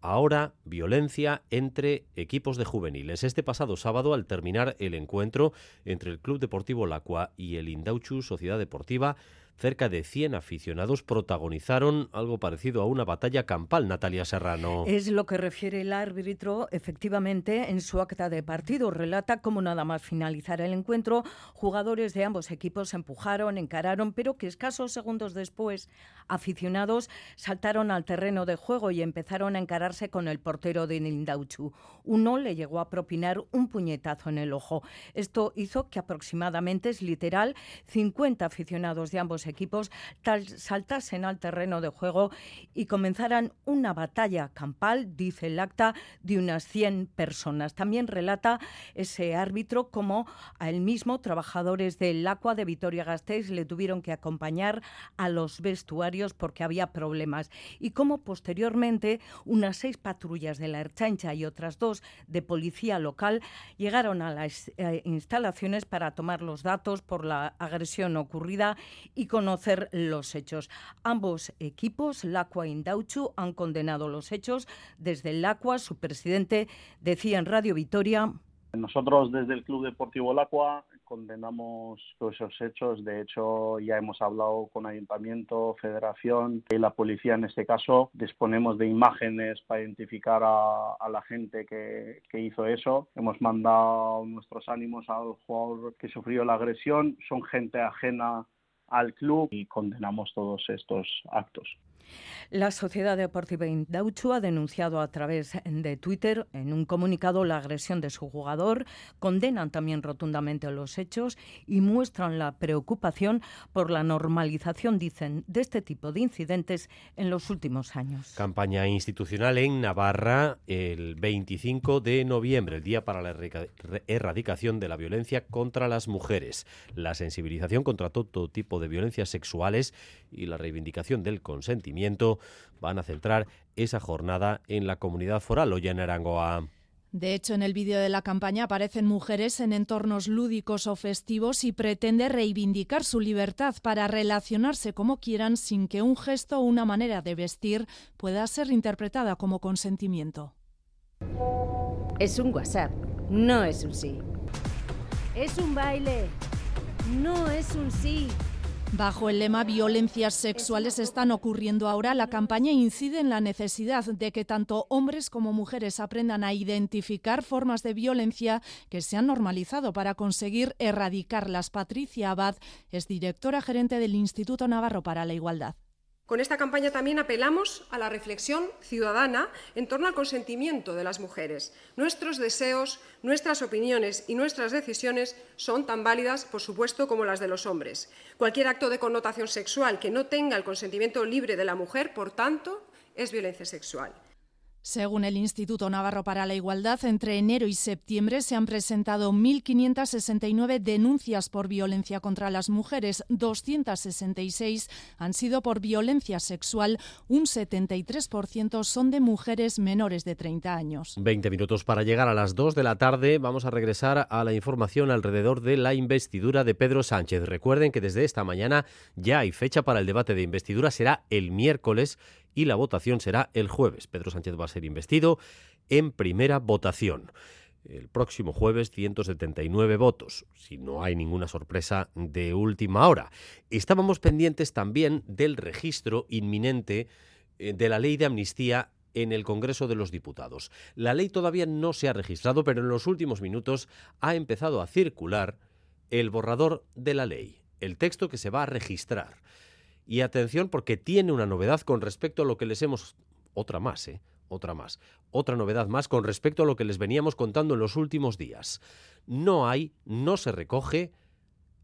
Ahora, violencia entre equipos de juveniles. Este pasado sábado, al terminar el encuentro entre el Club Deportivo Lacua y el Indauchu Sociedad Deportiva, cerca de 100 aficionados protagonizaron algo parecido a una batalla campal, Natalia Serrano. Es lo que refiere el árbitro, efectivamente, en su acta de partido. Relata cómo nada más finalizar el encuentro, jugadores de ambos equipos empujaron, encararon, pero que escasos segundos después, aficionados saltaron al terreno de juego y empezaron a encararse con el portero de Nindauchu. Uno le llegó a propinar un puñetazo en el ojo. Esto hizo que aproximadamente, es literal, 50 aficionados de ambos equipos saltasen al terreno de juego y comenzaran una batalla campal, dice el acta, de unas 100 personas. También relata ese árbitro como a él mismo trabajadores del Aqua de Vitoria-Gasteiz le tuvieron que acompañar a los vestuarios porque había problemas y cómo posteriormente unas seis patrullas de la Erchancha y otras dos de policía local llegaron a las eh, instalaciones para tomar los datos por la agresión ocurrida y conocer los hechos. Ambos equipos, Lacua y Indauchu, han condenado los hechos. Desde Lacua, su presidente decía en Radio Vitoria. Nosotros desde el Club Deportivo Lacua condenamos todos esos hechos. De hecho, ya hemos hablado con Ayuntamiento, Federación y la policía en este caso. Disponemos de imágenes para identificar a, a la gente que, que, hizo eso. Hemos mandado nuestros ánimos al jugador que sufrió la agresión. Son gente ajena al club y condenamos todos estos actos. La Sociedad Deportiva Indauchu ha denunciado a través de Twitter en un comunicado la agresión de su jugador, condenan también rotundamente los hechos y muestran la preocupación por la normalización, dicen, de este tipo de incidentes en los últimos años. Campaña institucional en Navarra el 25 de noviembre, el día para la erradicación de la violencia contra las mujeres, la sensibilización contra todo tipo de violencias sexuales y la reivindicación del consentimiento van a centrar esa jornada en la comunidad foral o en Arangoa. De hecho, en el vídeo de la campaña aparecen mujeres en entornos lúdicos o festivos y pretende reivindicar su libertad para relacionarse como quieran sin que un gesto o una manera de vestir pueda ser interpretada como consentimiento. Es un WhatsApp, no es un sí. Es un baile, no es un sí. Bajo el lema Violencias sexuales están ocurriendo ahora, la campaña incide en la necesidad de que tanto hombres como mujeres aprendan a identificar formas de violencia que se han normalizado para conseguir erradicarlas. Patricia Abad es directora gerente del Instituto Navarro para la Igualdad. Con esta campaña también apelamos a la reflexión ciudadana en torno al consentimiento de las mujeres. Nuestros deseos, nuestras opiniones y nuestras decisiones son tan válidas, por supuesto, como las de los hombres. Cualquier acto de connotación sexual que no tenga el consentimiento libre de la mujer, por tanto, es violencia sexual. Según el Instituto Navarro para la Igualdad, entre enero y septiembre se han presentado 1.569 denuncias por violencia contra las mujeres, 266 han sido por violencia sexual, un 73% son de mujeres menores de 30 años. 20 minutos para llegar a las 2 de la tarde. Vamos a regresar a la información alrededor de la investidura de Pedro Sánchez. Recuerden que desde esta mañana ya hay fecha para el debate de investidura, será el miércoles y la votación será el jueves. Pedro Sánchez va a ser investido en primera votación. El próximo jueves 179 votos, si no hay ninguna sorpresa de última hora. Estábamos pendientes también del registro inminente eh, de la ley de amnistía en el Congreso de los Diputados. La ley todavía no se ha registrado, pero en los últimos minutos ha empezado a circular el borrador de la ley, el texto que se va a registrar. Y atención porque tiene una novedad con respecto a lo que les hemos... Otra más, ¿eh? Otra más. Otra novedad más con respecto a lo que les veníamos contando en los últimos días. No hay, no se recoge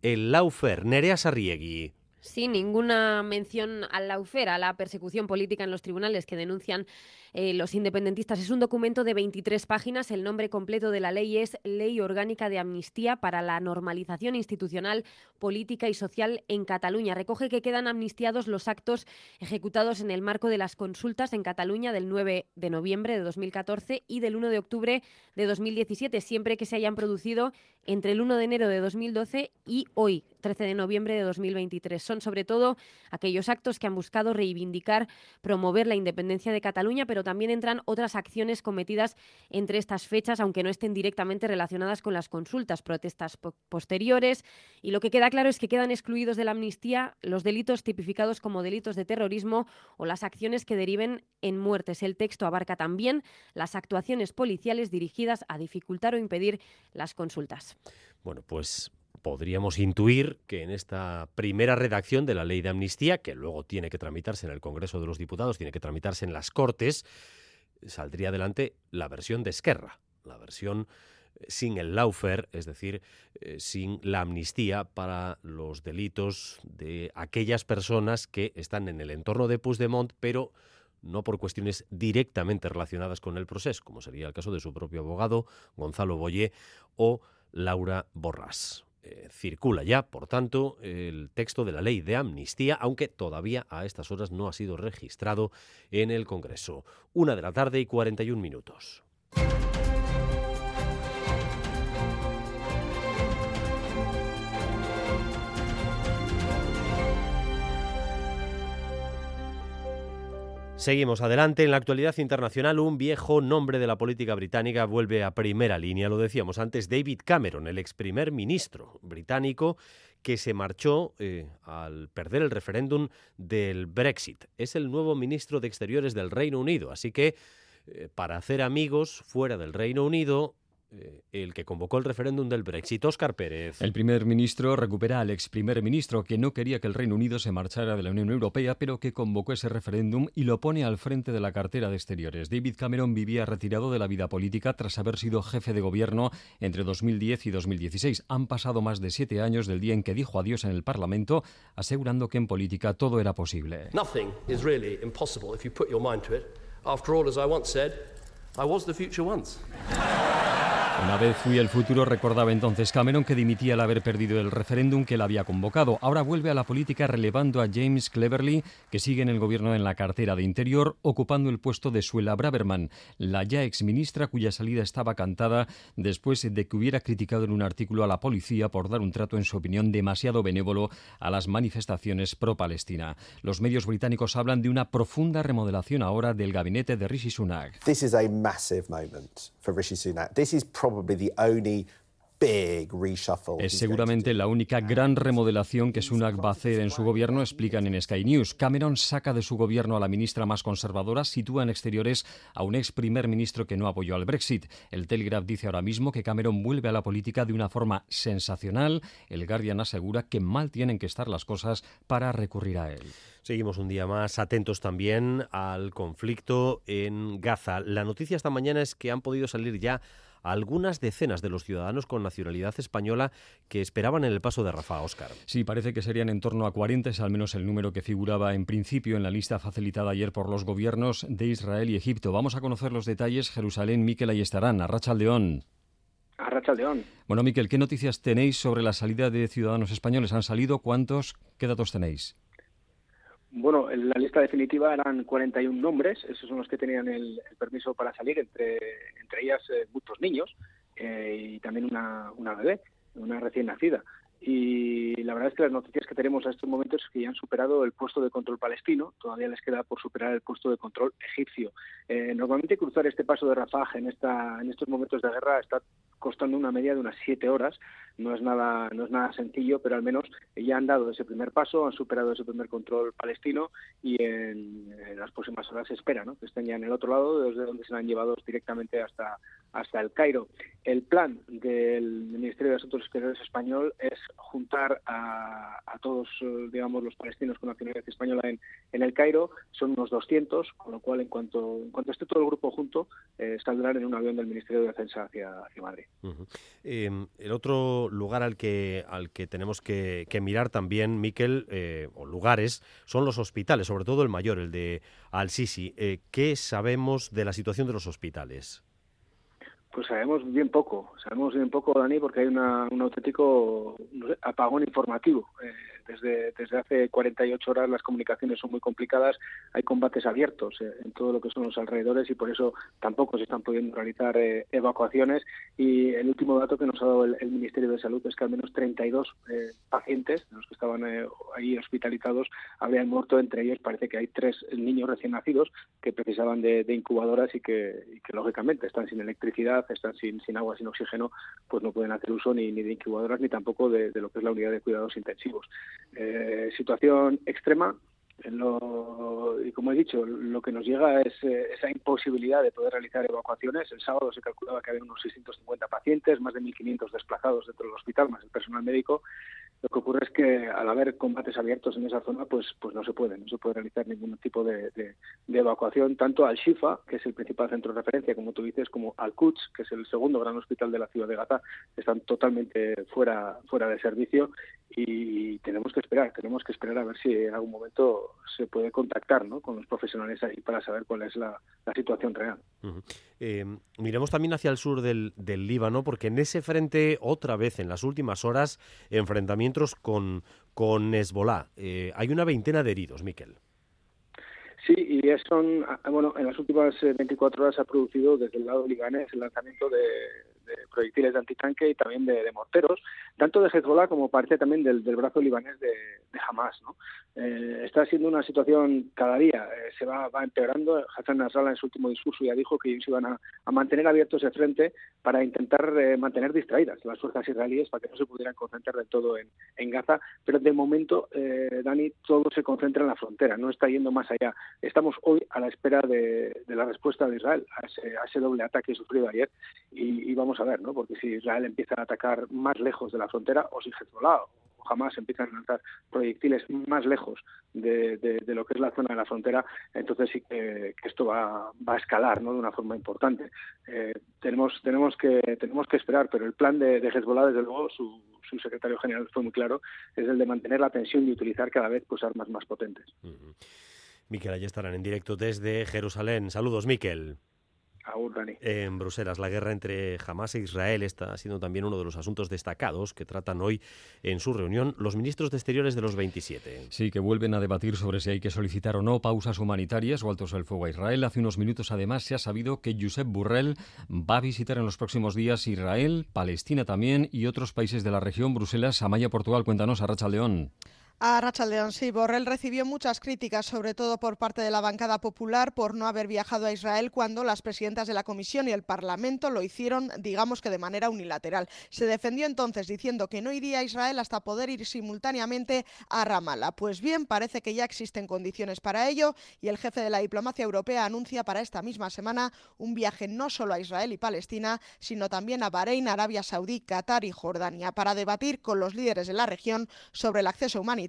el laufer Nerea Sarriegui. Sin ninguna mención al laufer, a la persecución política en los tribunales que denuncian eh, los independentistas. Es un documento de 23 páginas. El nombre completo de la ley es Ley Orgánica de Amnistía para la Normalización Institucional, Política y Social en Cataluña. Recoge que quedan amnistiados los actos ejecutados en el marco de las consultas en Cataluña del 9 de noviembre de 2014 y del 1 de octubre de 2017, siempre que se hayan producido entre el 1 de enero de 2012 y hoy, 13 de noviembre de 2023. Son sobre todo aquellos actos que han buscado reivindicar, promover la independencia de Cataluña, pero también entran otras acciones cometidas entre estas fechas, aunque no estén directamente relacionadas con las consultas, protestas posteriores. Y lo que queda claro es que quedan excluidos de la amnistía los delitos tipificados como delitos de terrorismo o las acciones que deriven en muertes. El texto abarca también las actuaciones policiales dirigidas a dificultar o impedir las consultas. Bueno, pues podríamos intuir que en esta primera redacción de la ley de amnistía, que luego tiene que tramitarse en el Congreso de los Diputados, tiene que tramitarse en las Cortes, saldría adelante la versión de Esquerra, la versión eh, sin el laufer, es decir, eh, sin la amnistía para los delitos de aquellas personas que están en el entorno de Puigdemont, pero no por cuestiones directamente relacionadas con el proceso, como sería el caso de su propio abogado, Gonzalo Boye, o Laura Borrás. Eh, circula ya, por tanto, el texto de la ley de amnistía, aunque todavía a estas horas no ha sido registrado en el Congreso. Una de la tarde y 41 minutos. Seguimos adelante. En la actualidad internacional, un viejo nombre de la política británica vuelve a primera línea. Lo decíamos antes, David Cameron, el ex primer ministro británico que se marchó eh, al perder el referéndum del Brexit. Es el nuevo ministro de Exteriores del Reino Unido. Así que, eh, para hacer amigos fuera del Reino Unido, el que convocó el referéndum del Brexit, Óscar Pérez. El primer ministro recupera al ex primer ministro que no quería que el Reino Unido se marchara de la Unión Europea, pero que convocó ese referéndum y lo pone al frente de la cartera de exteriores. David Cameron vivía retirado de la vida política tras haber sido jefe de gobierno entre 2010 y 2016. Han pasado más de siete años del día en que dijo adiós en el Parlamento, asegurando que en política todo era posible. Nothing is really impossible if you put your mind to it. After all, as I once said, I was the future once. Una vez fui el futuro, recordaba entonces Cameron que dimitía al haber perdido el referéndum que él había convocado. Ahora vuelve a la política relevando a James Cleverly, que sigue en el gobierno en la cartera de Interior, ocupando el puesto de Suela Braverman, la ya exministra cuya salida estaba cantada después de que hubiera criticado en un artículo a la policía por dar un trato, en su opinión, demasiado benévolo a las manifestaciones pro-Palestina. Los medios británicos hablan de una profunda remodelación ahora del gabinete de Rishi Sunak. This is a massive moment for Rishi Sunak. This is probably the only Es seguramente la única gran remodelación que Sunak va a hacer en su gobierno, explican en Sky News. Cameron saca de su gobierno a la ministra más conservadora, sitúa en exteriores a un ex primer ministro que no apoyó al Brexit. El Telegraph dice ahora mismo que Cameron vuelve a la política de una forma sensacional. El Guardian asegura que mal tienen que estar las cosas para recurrir a él. Seguimos un día más atentos también al conflicto en Gaza. La noticia esta mañana es que han podido salir ya algunas decenas de los ciudadanos con nacionalidad española que esperaban en el paso de Rafa Oscar. Sí, parece que serían en torno a 40, es al menos el número que figuraba en principio en la lista facilitada ayer por los gobiernos de Israel y Egipto. Vamos a conocer los detalles. Jerusalén, Miquel, ahí estarán. Arracha León. Arracha León. Bueno, Miquel, ¿qué noticias tenéis sobre la salida de ciudadanos españoles? ¿Han salido? ¿Cuántos? ¿Qué datos tenéis? Bueno, en la lista definitiva eran 41 nombres, esos son los que tenían el, permiso para salir, entre, entre ellas eh, muchos niños eh, y también una, una bebé, una recién nacida. Y la verdad es que las noticias que tenemos a estos momentos es que ya han superado el puesto de control palestino, todavía les queda por superar el puesto de control egipcio. Eh, normalmente cruzar este paso de Rafah en, esta, en estos momentos de guerra está costando una media de unas siete horas. No es nada, no es nada sencillo, pero al menos ya han dado ese primer paso, han superado ese primer control palestino y en, las próximas horas se espera ¿no? que estén ya en el otro lado, desde donde se han llevado directamente hasta, hasta el Cairo. El plan del Ministerio de Asuntos Exteriores español es juntar a, todos, eh, digamos, los palestinos con nacionalidad española en, en, el Cairo. Son unos 200, con lo cual, en cuanto, en cuanto esté todo el grupo junto, eh, saldrán en un avión del Ministerio de Defensa hacia, hacia Madrid. Em, el otro lugar al que, al que tenemos que, mirar también, Miquel, eh, o lugares, son los hospitales, sobre todo el mayor, el de Al-Sisi. ¿Qué sabemos de la situación de los hospitales? Pues sabemos bien poco, sabemos bien poco, Dani, porque hay una, un auténtico apagón informativo. Eh, desde, desde hace 48 horas las comunicaciones son muy complicadas, hay combates abiertos eh, en todo lo que son los alrededores y por eso tampoco se están pudiendo realizar eh, evacuaciones. Y el último dato que nos ha dado el, Ministerio de Salud es que al menos 32 eh, pacientes, los que estaban ahí hospitalizados, habían muerto. Entre ellos parece que hay tres niños recién nacidos que precisaban de, incubadoras y que, lógicamente están sin electricidad, están sin, sin agua, sin oxígeno, pues no pueden hacer uso ni, de incubadoras ni tampoco de, de lo que es la unidad de cuidados intensivos. Eh, situación extrema. Y como he dicho, lo que nos llega es eh, esa imposibilidad de poder realizar evacuaciones. El sábado se calculaba que había unos 650 pacientes, más de 1.500 desplazados dentro del hospital, más el personal médico. Lo que ocurre es que al haber combates abiertos en esa zona, pues, pues no se puede, no se puede realizar ningún tipo de, evacuación, tanto al Shifa, que es el principal centro de referencia, como tú dices, como al Quds, que es el segundo gran hospital de la ciudad de Gaza, están totalmente fuera, fuera de servicio y tenemos que esperar, tenemos que esperar a ver si en algún momento se puede contactar ¿no? con los profesionales ahí para saber cuál es la, situación real. Eh, miremos también hacia el sur del, del Líbano, porque en ese frente, otra vez en las últimas horas, enfrentamientos con, con Hezbollah. Eh, hay una veintena de heridos, Miquel. Sí, y son, ah, bueno, en las últimas 24 eh, horas se ha producido desde el lado libanés el lanzamiento de, de proyectiles de antitanque y también de, morteros, tanto de Hezbollah como parte también del, brazo libanés de, Hamas. ¿no? Eh, está siendo una situación cada día, eh, se va, va empeorando. Hassan Nasrallah en su último discurso ya dijo que ellos iban a, mantener abiertos ese frente para intentar eh, mantener distraídas las fuerzas israelíes para que no se pudieran concentrar del todo en, Gaza, pero de momento, Dani, todo se concentra en la frontera, no está yendo más allá. Estamos hoy a la espera de, la respuesta de Israel a ese, doble ataque sufrido ayer y, vamos a ver, ¿no? Porque si Israel empieza a atacar más lejos de la frontera o si Hezbollah o jamás empiezan a lanzar proyectiles más lejos de, lo que es la zona de la frontera, entonces sí que, esto va, a escalar ¿no? de una forma importante. Eh, tenemos, tenemos, que, tenemos que esperar, pero el plan de, Hezbollah, desde luego, su, secretario general fue muy claro, es el de mantener la tensión y utilizar cada vez pues, armas más potentes. Miquel, allí estarán en directo desde Jerusalén. Saludos, Miquel. En Bruselas, la guerra entre Hamas e Israel está siendo también uno de los asuntos destacados que tratan hoy en su reunión los ministros de Exteriores de los 27. Sí, que vuelven a debatir sobre si hay que solicitar o no pausas humanitarias o altos el fuego a Israel. Hace unos minutos, además, se ha sabido que Josep Burrell va a visitar en los próximos días Israel, Palestina también y otros países de la región. Bruselas, Amaya, Portugal. Cuéntanos, Racha León. A Rachaldeón, sí, Borrell recibió muchas críticas, sobre todo por parte de la bancada popular, por no haber viajado a Israel cuando las presidentas de la Comisión y el Parlamento lo hicieron, digamos que de manera unilateral. Se defendió entonces diciendo que no iría a Israel hasta poder ir simultáneamente a Ramallah. Pues bien, parece que ya existen condiciones para ello y el jefe de la diplomacia europea anuncia para esta misma semana un viaje no solo a Israel y Palestina, sino también a Bahrein, Arabia Saudí, Qatar y Jordania, para debatir con los líderes de la región sobre el acceso humanitario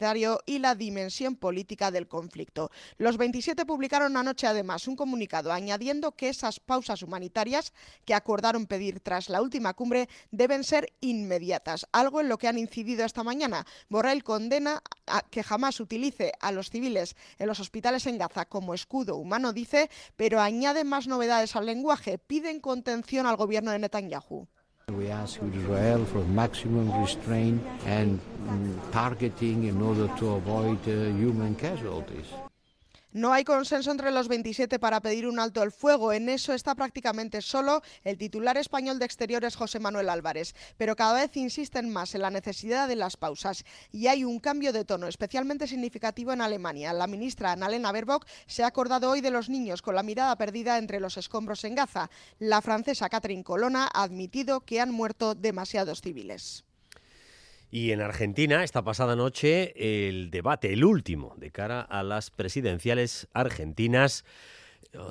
y la dimensión política del conflicto. Los 27 publicaron anoche además un comunicado añadiendo que esas pausas humanitarias que acordaron pedir tras la última cumbre deben ser inmediatas, algo en lo que han incidido esta mañana. Borrell condena que jamás utilice a los civiles en los hospitales en Gaza como escudo humano, dice, pero añade más novedades al lenguaje. Piden contención al gobierno de Netanyahu. We ask Israel for maximum restraint and targeting in order to avoid uh, human casualties. No hay consenso entre los 27 para pedir un alto el fuego. En eso está prácticamente solo el titular español de Exteriores José Manuel Álvarez. Pero cada vez insisten más en la necesidad de las pausas. Y hay un cambio de tono especialmente significativo en Alemania. La ministra Annalena Baerbock se ha acordado hoy de los niños con la mirada perdida entre los escombros en Gaza. La francesa Catherine Colonna ha admitido que han muerto demasiados civiles. Y en Argentina, esta pasada noche, el debate, el último, de cara a las presidenciales argentinas.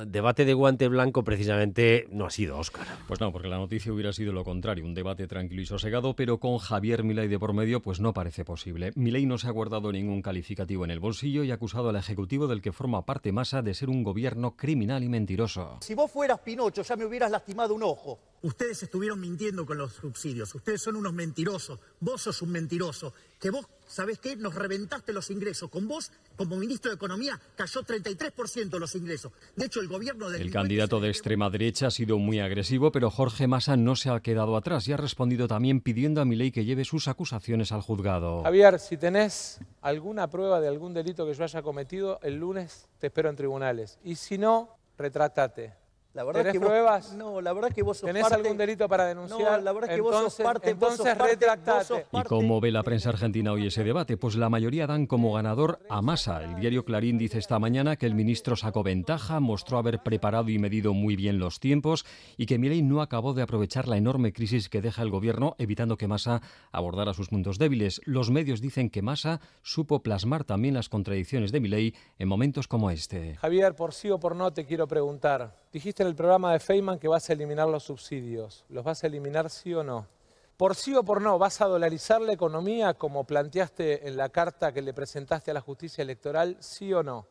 Debate de guante blanco precisamente no ha sido, Óscar. Pues no, porque la noticia hubiera sido lo contrario, un debate tranquilo y sosegado, pero con Javier Milei de por medio pues no parece posible. Milei no se ha guardado ningún calificativo en el bolsillo y ha acusado al Ejecutivo del que forma parte Masa de ser un gobierno criminal y mentiroso. Si vos fueras Pinocho ya me hubieras lastimado un ojo. Ustedes estuvieron mintiendo con los subsidios. Ustedes son unos mentirosos. Vos sos un mentiroso. Que vos, ¿sabés qué? Nos reventaste los ingresos. Con vos, como ministro de Economía, cayó 33% los ingresos. De hecho, el gobierno de... El candidato de extrema derecha ha sido muy agresivo, pero Jorge Massa no se ha quedado atrás y ha respondido también pidiendo a Milei que lleve sus acusaciones al juzgado. Javier, si tenés alguna prueba de algún delito que yo haya cometido, el lunes te espero en tribunales. Y si no, retrátate. La verdad ¿Tenés que vos- pruebas? no, la verdad que vos sos ¿Tenés parte- algún delito para denunciar? No, la verdad que vos sos Entonces- parte- vos sos entonces parte- retractate. vos sos ¿Y cómo ve la prensa argentina hoy ese debate? Pues la mayoría dan como ganador a Massa. El diario Clarín dice esta mañana que el ministro sacó ventaja, mostró haber preparado y medido muy bien los tiempos y que Milei no acabó de aprovechar la enorme crisis que deja el gobierno, evitando que Massa abordara sus puntos débiles. Los medios dicen que Massa supo plasmar también las contradicciones de Milei en momentos como este. Javier, por sí o por no te quiero preguntar. Dijiste en el programa de Feynman que vas a eliminar los subsidios. ¿Los vas a eliminar sí o no? Por sí o por no, ¿vas a dolarizar la economía como planteaste en la carta que le presentaste a la justicia electoral, sí o no?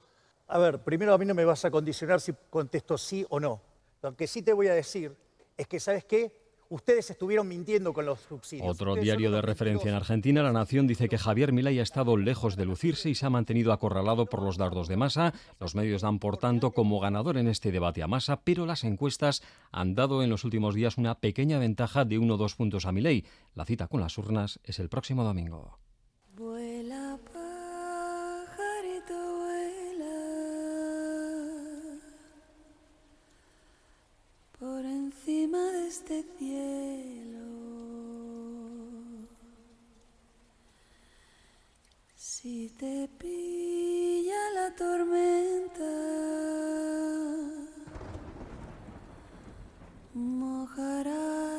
A ver, primero a mí no me vas a condicionar si contesto sí o no. Lo que sí te voy a decir es que, ¿sabes qué? Ustedes estuvieron mintiendo con los subsidios. Otro Ustedes diario de referencia en Argentina, La Nación, dice que Javier Milei ha estado lejos de lucirse y se ha mantenido acorralado por los dardos de Massa. Los medios dan, por tanto, como ganador en este debate a Massa, pero las encuestas han dado en los últimos días una pequeña ventaja de uno o dos puntos a Milei. La cita con las urnas es el próximo domingo. Vuela, por encima de este cielo. Si te pilla la tormenta, mojará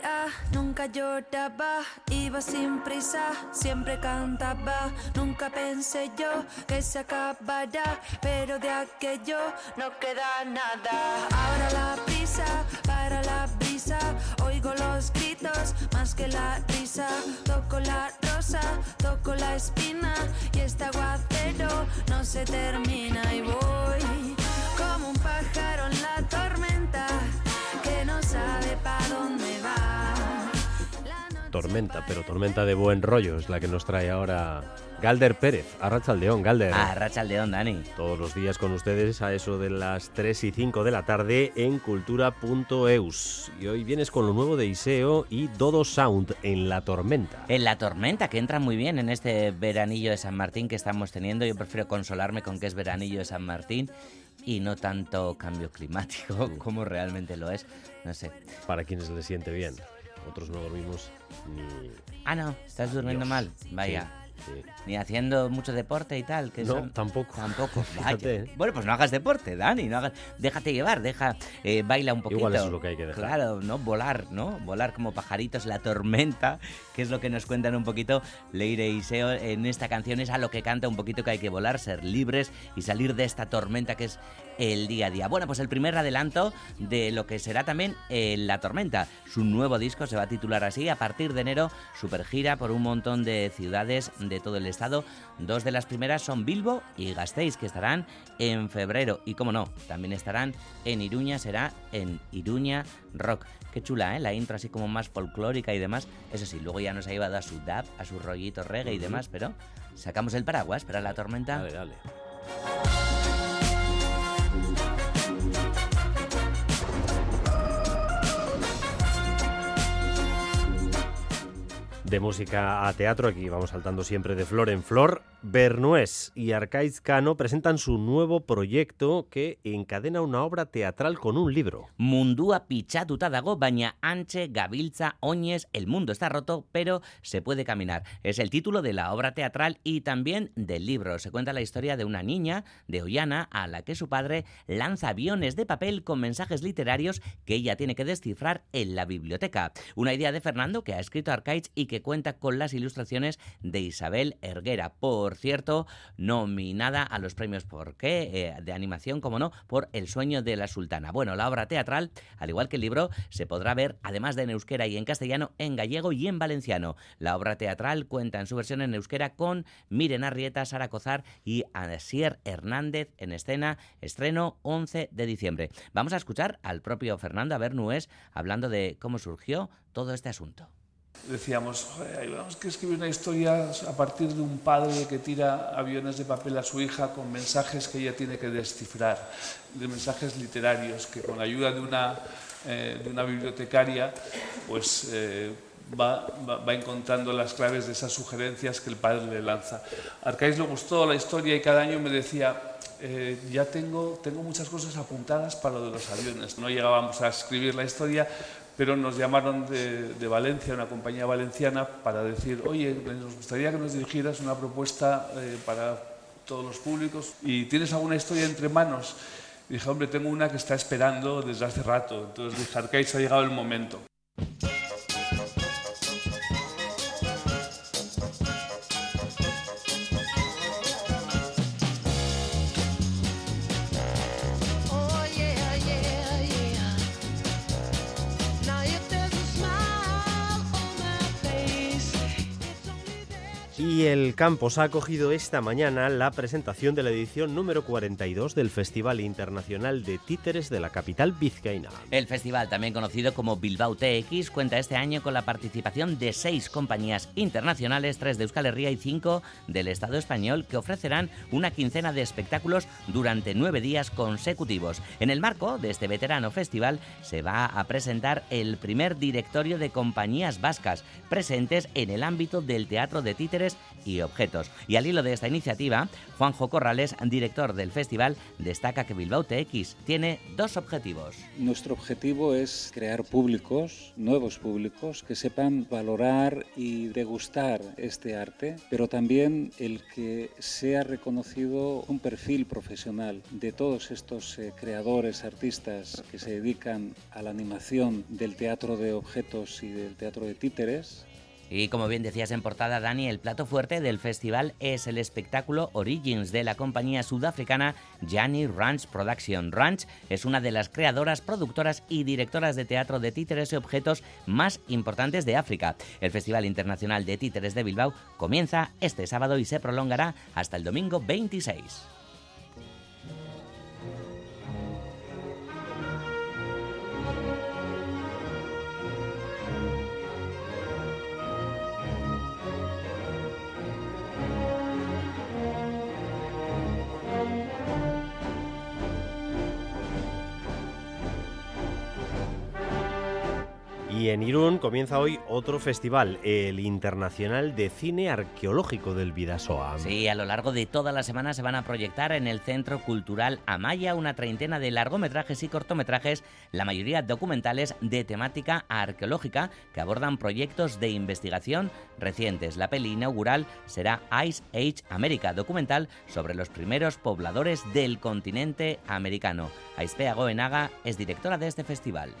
reía, nunca lloraba, iba sin prisa, siempre cantaba. Nunca pensé yo que se acabará, pero de aquello no queda nada. Ahora la prisa para la brisa, oigo los gritos más que la risa. Toco la rosa, toco la espina y este aguacero no se termina y voy como un pájaro en la tormenta tormenta, pero tormenta de buen rollo es la que nos trae ahora Galder Pérez, Arrachaldeón, Galder. Arrachaldeón, Dani. Todos los días con ustedes a eso de las 3 y 5 de la tarde en cultura.eus. Y hoy vienes con lo nuevo de Iseo y Dodo Sound en La Tormenta. En La Tormenta, que entra muy bien en este veranillo de San Martín que estamos teniendo. Yo prefiero consolarme con que es veranillo de San Martín y no tanto cambio climático como realmente lo es. No sé. Para quienes le siente bien. Otros no dormimos. Ah, no, estás durmiendo mal. Vaya. Ni haciendo mucho deporte y tal. Que no, tampoco. Tampoco. Bueno, pues no hagas deporte, Dani. No hagas... Déjate llevar, deja, eh, baila un poquito. Igual eso es lo que hay que dejar. Claro, ¿no? Volar, ¿no? Volar como pajaritos, la tormenta, que es lo que nos cuentan un poquito Leire y Seo en esta canción. Es a lo que canta un poquito que hay que volar, ser libres y salir de esta tormenta que es el día a día. Bueno, pues el primer adelanto de lo que será también eh, La Tormenta. Su nuevo disco se va a titular así. A partir de enero, super gira por un montón de ciudades de todo el estado. Dos de las primeras son Bilbo y Gasteiz, que estarán en febrero. Y como no, también estarán en Iruña, será en Iruña Rock. Qué chula, ¿eh? La intro así como más folclórica y demás. Eso sí, luego ya nos ha llevado a su dab, a su rollito reggae y demás, pero sacamos el paraguas para la tormenta. Dale, dale. De música a teatro, aquí vamos saltando siempre de flor en flor. Bernués y Arcaiz Cano presentan su nuevo proyecto que encadena una obra teatral con un libro. Mundua pichatuta dago, baina anche, gabiltza, oñez, el mundo está roto, pero se puede caminar. Es el título de la obra teatral y también del libro. Se cuenta la historia de una niña de Ollana a la que su padre lanza aviones de papel con mensajes literarios que ella tiene que descifrar en la biblioteca. Una idea de Fernando que ha escrito Arcaiz y que cuenta con las ilustraciones de Isabel Erguera. Por cierto, nominada a los premios ¿Por? Eh, de animación, como no, por El sueño de la sultana. Bueno, la obra teatral, al igual que el libro, se podrá ver, además de en euskera y en castellano, en gallego y en valenciano. La obra teatral cuenta en su versión en euskera con Miren Arrieta, Sara Cozar y Asier Hernández en escena, estreno 11 de diciembre. Vamos a escuchar al propio Fernando Abernués hablando de cómo surgió todo este asunto decíamos, vamos que escribir una historia a partir de un padre que tira aviones de papel a su hija con mensajes que ella tiene que descifrar, de mensajes literarios, que con la ayuda de una, eh, de una bibliotecaria pues, eh, va, va, encontrando las claves de esas sugerencias que el padre le lanza. A Arcais le gustó la historia y cada año me decía, eh, ya tengo, tengo muchas cosas apuntadas para lo de los aviones. No llegábamos a escribir la historia, pero nos llamaron de, Valencia, una compañía valenciana, para decir, oye, nos gustaría que nos dirigieras una propuesta eh, para todos los públicos y tienes alguna historia entre manos. Y dije, hombre, tengo una que está esperando desde hace rato. Entonces dije, Arcais, ha llegado el momento. El Campos ha acogido esta mañana la presentación de la edición número 42 del Festival Internacional de Títeres de la capital vizcaína. El festival, también conocido como Bilbao TX, cuenta este año con la participación de seis compañías internacionales, tres de Euskal Herria y cinco del Estado español, que ofrecerán una quincena de espectáculos durante nueve días consecutivos. En el marco de este veterano festival se va a presentar el primer directorio de compañías vascas presentes en el ámbito del teatro de títeres y objetos. Y al hilo de esta iniciativa, Juanjo Corrales, director del festival, destaca que Bilbao TX tiene dos objetivos. Nuestro objetivo es crear públicos, nuevos públicos, que sepan valorar y degustar este arte, pero también el que sea reconocido un perfil profesional de todos estos eh, creadores, artistas que se dedican a la animación del teatro de objetos y del teatro de títeres, y como bien decías en portada, Dani, el plato fuerte del festival es el espectáculo Origins de la compañía sudafricana Jani Ranch Production. Ranch es una de las creadoras, productoras y directoras de teatro de títeres y objetos más importantes de África. El Festival Internacional de Títeres de Bilbao comienza este sábado y se prolongará hasta el domingo 26. En Irún comienza hoy otro festival, el Internacional de Cine Arqueológico del Vidasoa. Sí, a lo largo de toda la semana se van a proyectar en el Centro Cultural Amaya una treintena de largometrajes y cortometrajes, la mayoría documentales de temática arqueológica que abordan proyectos de investigación recientes. La peli inaugural será Ice Age America, documental sobre los primeros pobladores del continente americano. Aispea Goenaga es directora de este festival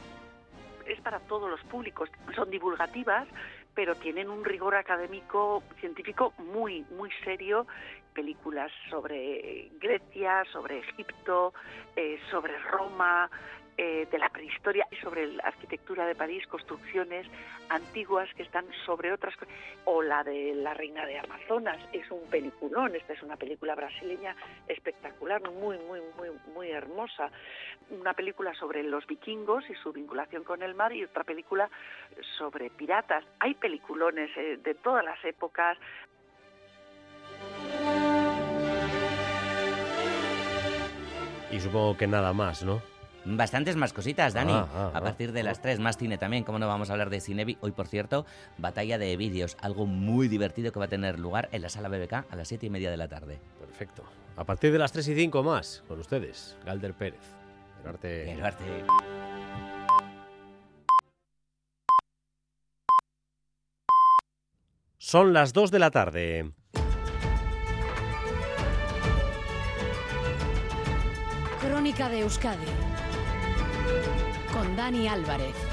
es para todos los públicos. Son divulgativas, pero tienen un rigor académico científico muy muy serio. Películas sobre Grecia, sobre Egipto, eh, sobre Roma, eh, de la prehistoria y sobre la arquitectura de París, construcciones antiguas que están sobre otras. O la de la reina de Amazonas, es un peliculón, esta es una película brasileña espectacular, muy, muy, muy, muy hermosa. Una película sobre los vikingos y su vinculación con el mar y otra película sobre piratas. Hay peliculones eh, de todas las épocas, Y supongo que nada más, ¿no? Bastantes más cositas, Dani. Ah, ah, a partir de ah. las 3, más cine también. ¿Cómo no vamos a hablar de Cinevi? Hoy, por cierto, batalla de vídeos. Algo muy divertido que va a tener lugar en la sala BBK a las 7 y media de la tarde. Perfecto. A partir de las 3 y 5 más, con ustedes, Galder Pérez. El arte... El arte. Son las 2 de la tarde. Crónica de Euskadi con Dani Álvarez.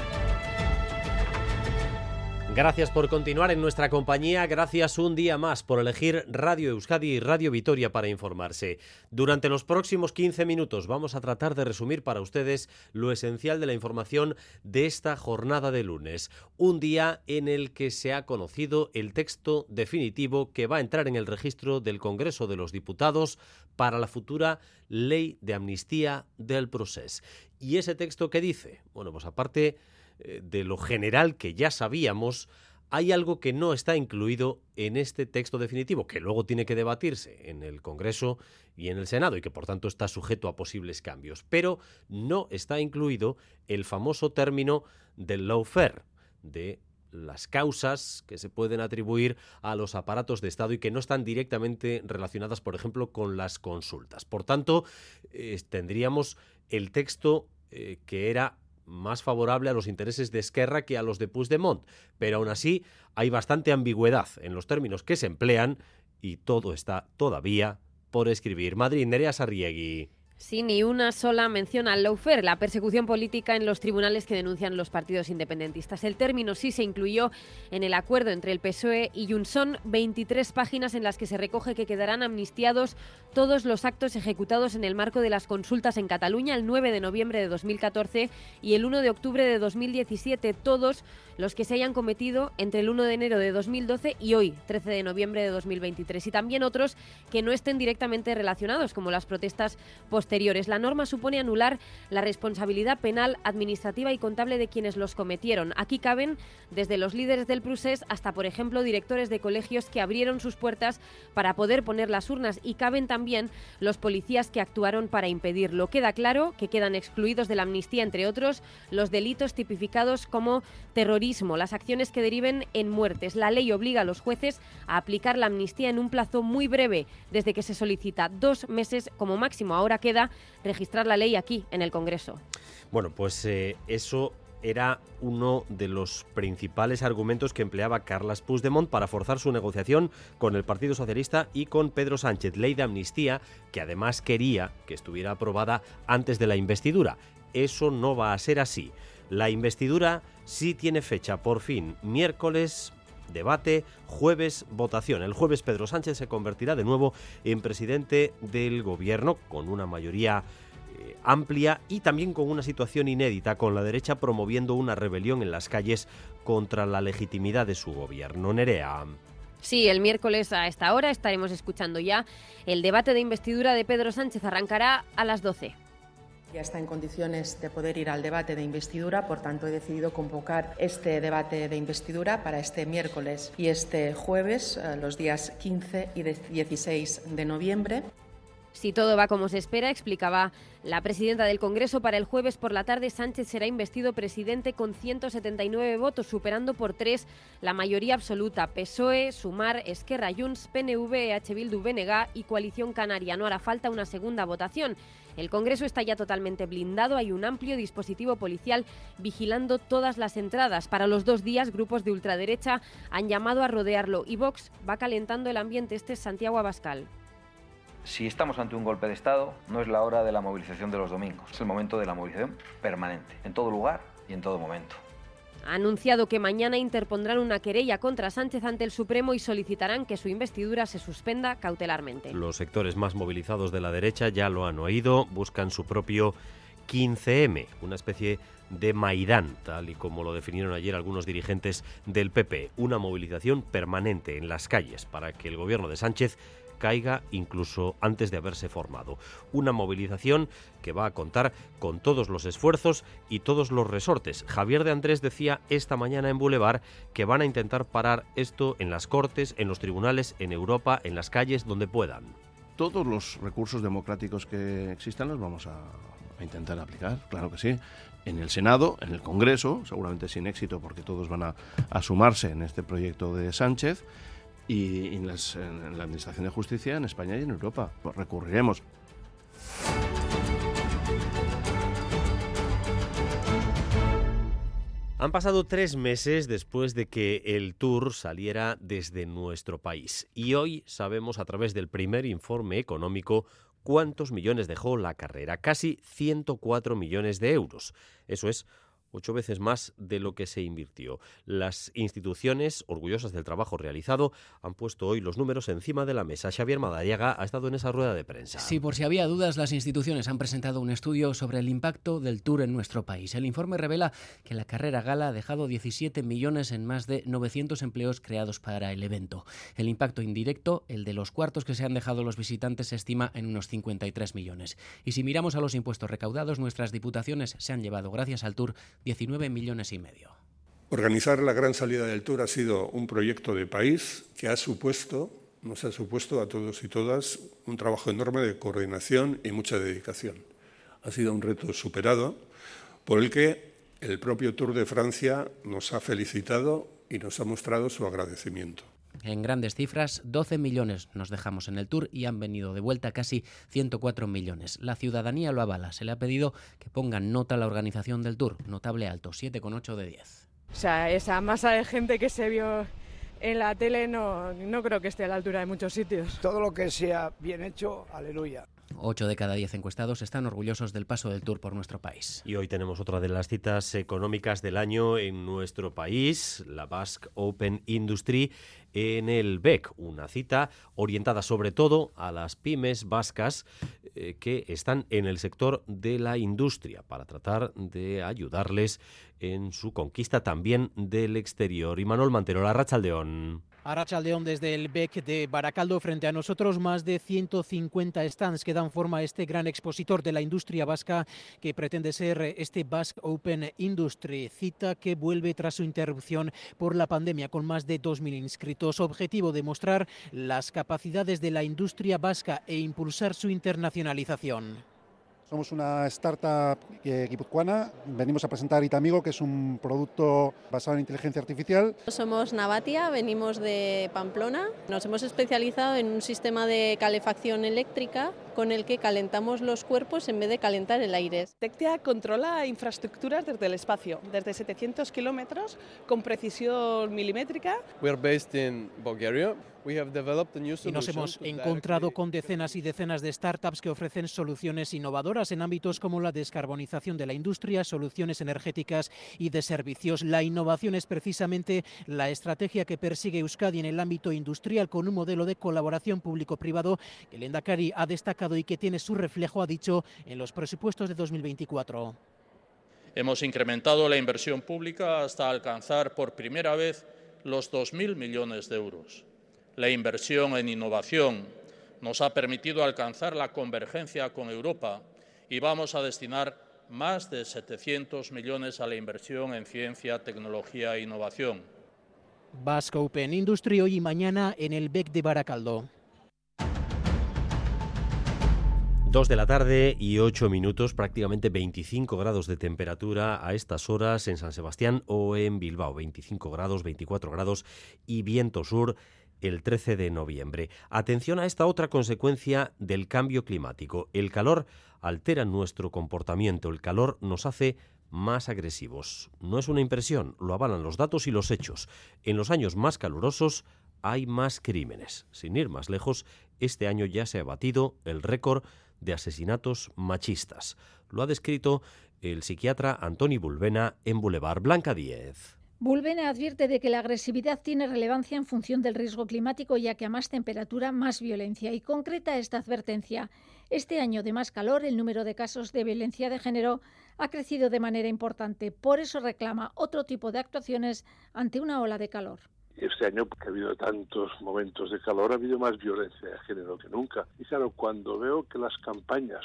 Gracias por continuar en nuestra compañía, gracias un día más por elegir Radio Euskadi y Radio Vitoria para informarse. Durante los próximos 15 minutos vamos a tratar de resumir para ustedes lo esencial de la información de esta jornada de lunes, un día en el que se ha conocido el texto definitivo que va a entrar en el registro del Congreso de los Diputados para la futura ley de amnistía del proceso. ¿Y ese texto qué dice? Bueno, pues aparte de lo general que ya sabíamos, hay algo que no está incluido en este texto definitivo, que luego tiene que debatirse en el Congreso y en el Senado y que por tanto está sujeto a posibles cambios. Pero no está incluido el famoso término del lawfare, de las causas que se pueden atribuir a los aparatos de Estado y que no están directamente relacionadas, por ejemplo, con las consultas. Por tanto, eh, tendríamos el texto eh, que era más favorable a los intereses de Esquerra que a los de Puigdemont, pero aún así hay bastante ambigüedad en los términos que se emplean y todo está todavía por escribir. Madrid, Nerea Sarriegui. Sí, ni una sola mención al lawfare, la persecución política en los tribunales que denuncian los partidos independentistas. El término sí se incluyó en el acuerdo entre el PSOE y Junts. Son 23 páginas en las que se recoge que quedarán amnistiados todos los actos ejecutados en el marco de las consultas en Cataluña el 9 de noviembre de 2014 y el 1 de octubre de 2017. Todos los que se hayan cometido entre el 1 de enero de 2012 y hoy, 13 de noviembre de 2023. Y también otros que no estén directamente relacionados, como las protestas posteriores. La norma supone anular la responsabilidad penal, administrativa y contable de quienes los cometieron. Aquí caben desde los líderes del Prusés hasta, por ejemplo, directores de colegios que abrieron sus puertas para poder poner las urnas y caben también los policías que actuaron para impedirlo. Queda claro que quedan excluidos de la amnistía, entre otros, los delitos tipificados como terrorismo las acciones que deriven en muertes. La ley obliga a los jueces a aplicar la amnistía en un plazo muy breve, desde que se solicita dos meses como máximo. Ahora queda registrar la ley aquí, en el Congreso. Bueno, pues eh, eso era uno de los principales argumentos que empleaba Carlas Puigdemont para forzar su negociación con el Partido Socialista y con Pedro Sánchez, ley de amnistía que además quería que estuviera aprobada antes de la investidura. Eso no va a ser así. La investidura sí tiene fecha, por fin, miércoles debate, jueves votación. El jueves Pedro Sánchez se convertirá de nuevo en presidente del gobierno con una mayoría eh, amplia y también con una situación inédita, con la derecha promoviendo una rebelión en las calles contra la legitimidad de su gobierno. Nerea. Sí, el miércoles a esta hora estaremos escuchando ya el debate de investidura de Pedro Sánchez. Arrancará a las 12. Ya está en condiciones de poder ir al debate de investidura, por tanto he decidido convocar este debate de investidura para este miércoles y este jueves, eh, los días 15 y 16 de noviembre. Si todo va como se espera, explicaba la presidenta del Congreso, para el jueves por la tarde Sánchez será investido presidente con 179 votos, superando por tres la mayoría absoluta. PSOE, Sumar, Esquerra Junts, PNV, EH Bildu, y Coalición Canaria. No hará falta una segunda votación. El Congreso está ya totalmente blindado, hay un amplio dispositivo policial vigilando todas las entradas. Para los dos días, grupos de ultraderecha han llamado a rodearlo y Vox va calentando el ambiente. Este es Santiago Abascal. Si estamos ante un golpe de Estado, no es la hora de la movilización de los domingos, es el momento de la movilización permanente, en todo lugar y en todo momento. Ha anunciado que mañana interpondrán una querella contra Sánchez ante el Supremo y solicitarán que su investidura se suspenda cautelarmente. Los sectores más movilizados de la derecha ya lo han oído, buscan su propio 15M, una especie de Maidán, tal y como lo definieron ayer algunos dirigentes del PP, una movilización permanente en las calles para que el gobierno de Sánchez caiga incluso antes de haberse formado. Una movilización que va a contar con todos los esfuerzos y todos los resortes. Javier de Andrés decía esta mañana en Boulevard que van a intentar parar esto en las cortes, en los tribunales, en Europa, en las calles, donde puedan. Todos los recursos democráticos que existan los vamos a, intentar aplicar, claro que sí. En el Senado, en el Congreso, seguramente sin éxito porque todos van a, a sumarse en este proyecto de Sánchez y en, la Administración de Justicia en España y en Europa. Pues recurriremos. Han pasado tres meses después de que el tour saliera desde nuestro país y hoy sabemos a través del primer informe económico cuántos millones dejó la carrera, casi 104 millones de euros. Eso es ocho veces más de lo que se invirtió. Las instituciones, orgullosas del trabajo realizado, han puesto hoy los números encima de la mesa. Xavier Madariaga ha estado en esa rueda de prensa. Sí, por si había dudas, las instituciones han presentado un estudio sobre el impacto del Tour en nuestro país. El informe revela que la carrera gala ha dejado 17 millones en más de 900 empleos creados para el evento. El impacto indirecto, el de los cuartos que se han dejado los visitantes, se estima en unos 53 millones. Y si miramos a los impuestos recaudados, nuestras diputaciones se han llevado, gracias al Tour, 19 millones y medio. Organizar la gran salida del Tour ha sido un proyecto de país que ha supuesto, nos ha supuesto a todos y todas un trabajo enorme de coordinación y mucha dedicación. Ha sido un reto superado por el que el propio Tour de Francia nos ha felicitado y nos ha mostrado su agradecimiento. En grandes cifras, 12 millones nos dejamos en el Tour y han venido de vuelta casi 104 millones. La ciudadanía lo avala. Se le ha pedido que pongan nota a la organización del Tour. Notable alto, 7,8 de 10. O sea, esa masa de gente que se vio en la tele no, no creo que esté a la altura de muchos sitios. Todo lo que sea bien hecho, aleluya. 8 de cada 10 encuestados están orgullosos del paso del Tour por nuestro país. Y hoy tenemos otra de las citas económicas del año en nuestro país, la Basque Open Industry en el BEC, una cita orientada sobre todo a las pymes vascas eh, que están en el sector de la industria para tratar de ayudarles en su conquista también del exterior. Y Manuel Mantero, la Rachaldeón. Arrachaldeón desde el BEC de Baracaldo frente a nosotros más de 150 stands que dan forma a este gran expositor de la industria vasca que pretende ser este Basque Open Industry, cita que vuelve tras su interrupción por la pandemia con más de 2.000 inscritos. Objetivo demostrar las capacidades de la industria vasca e impulsar su internacionalización. Somos una startup guipuzcoana. Venimos a presentar Itamigo, que es un producto basado en inteligencia artificial. Somos Navatia, venimos de Pamplona. Nos hemos especializado en un sistema de calefacción eléctrica con el que calentamos los cuerpos en vez de calentar el aire. Tectia controla infraestructuras desde el espacio, desde 700 kilómetros, con precisión milimétrica. We are based in Bulgaria. Y nos hemos encontrado con decenas y decenas de startups que ofrecen soluciones innovadoras en ámbitos como la descarbonización de la industria, soluciones energéticas y de servicios. La innovación es precisamente la estrategia que persigue Euskadi en el ámbito industrial con un modelo de colaboración público-privado que el Endacari ha destacado y que tiene su reflejo, ha dicho, en los presupuestos de 2024. Hemos incrementado la inversión pública hasta alcanzar por primera vez los 2.000 millones de euros la inversión en innovación nos ha permitido alcanzar la convergencia con Europa y vamos a destinar más de 700 millones a la inversión en ciencia, tecnología e innovación. Basque Open Industry hoy y mañana en el BEC de Baracaldo. Dos de la tarde y ocho minutos, prácticamente 25 grados de temperatura a estas horas en San Sebastián o en Bilbao. 25 grados, 24 grados y viento sur el 13 de noviembre. Atención a esta otra consecuencia del cambio climático. El calor altera nuestro comportamiento, el calor nos hace más agresivos. No es una impresión, lo avalan los datos y los hechos. En los años más calurosos hay más crímenes. Sin ir más lejos, este año ya se ha batido el récord de asesinatos machistas. Lo ha descrito el psiquiatra Antoni Bulbena en Boulevard Blanca 10. Bulbena advierte de que la agresividad tiene relevancia en función del riesgo climático, ya que a más temperatura, más violencia. Y concreta esta advertencia. Este año de más calor, el número de casos de violencia de género ha crecido de manera importante. Por eso reclama otro tipo de actuaciones ante una ola de calor este año, que ha habido tantos momentos de calor, ha habido más violencia de género que nunca. Y claro, cuando veo que las campañas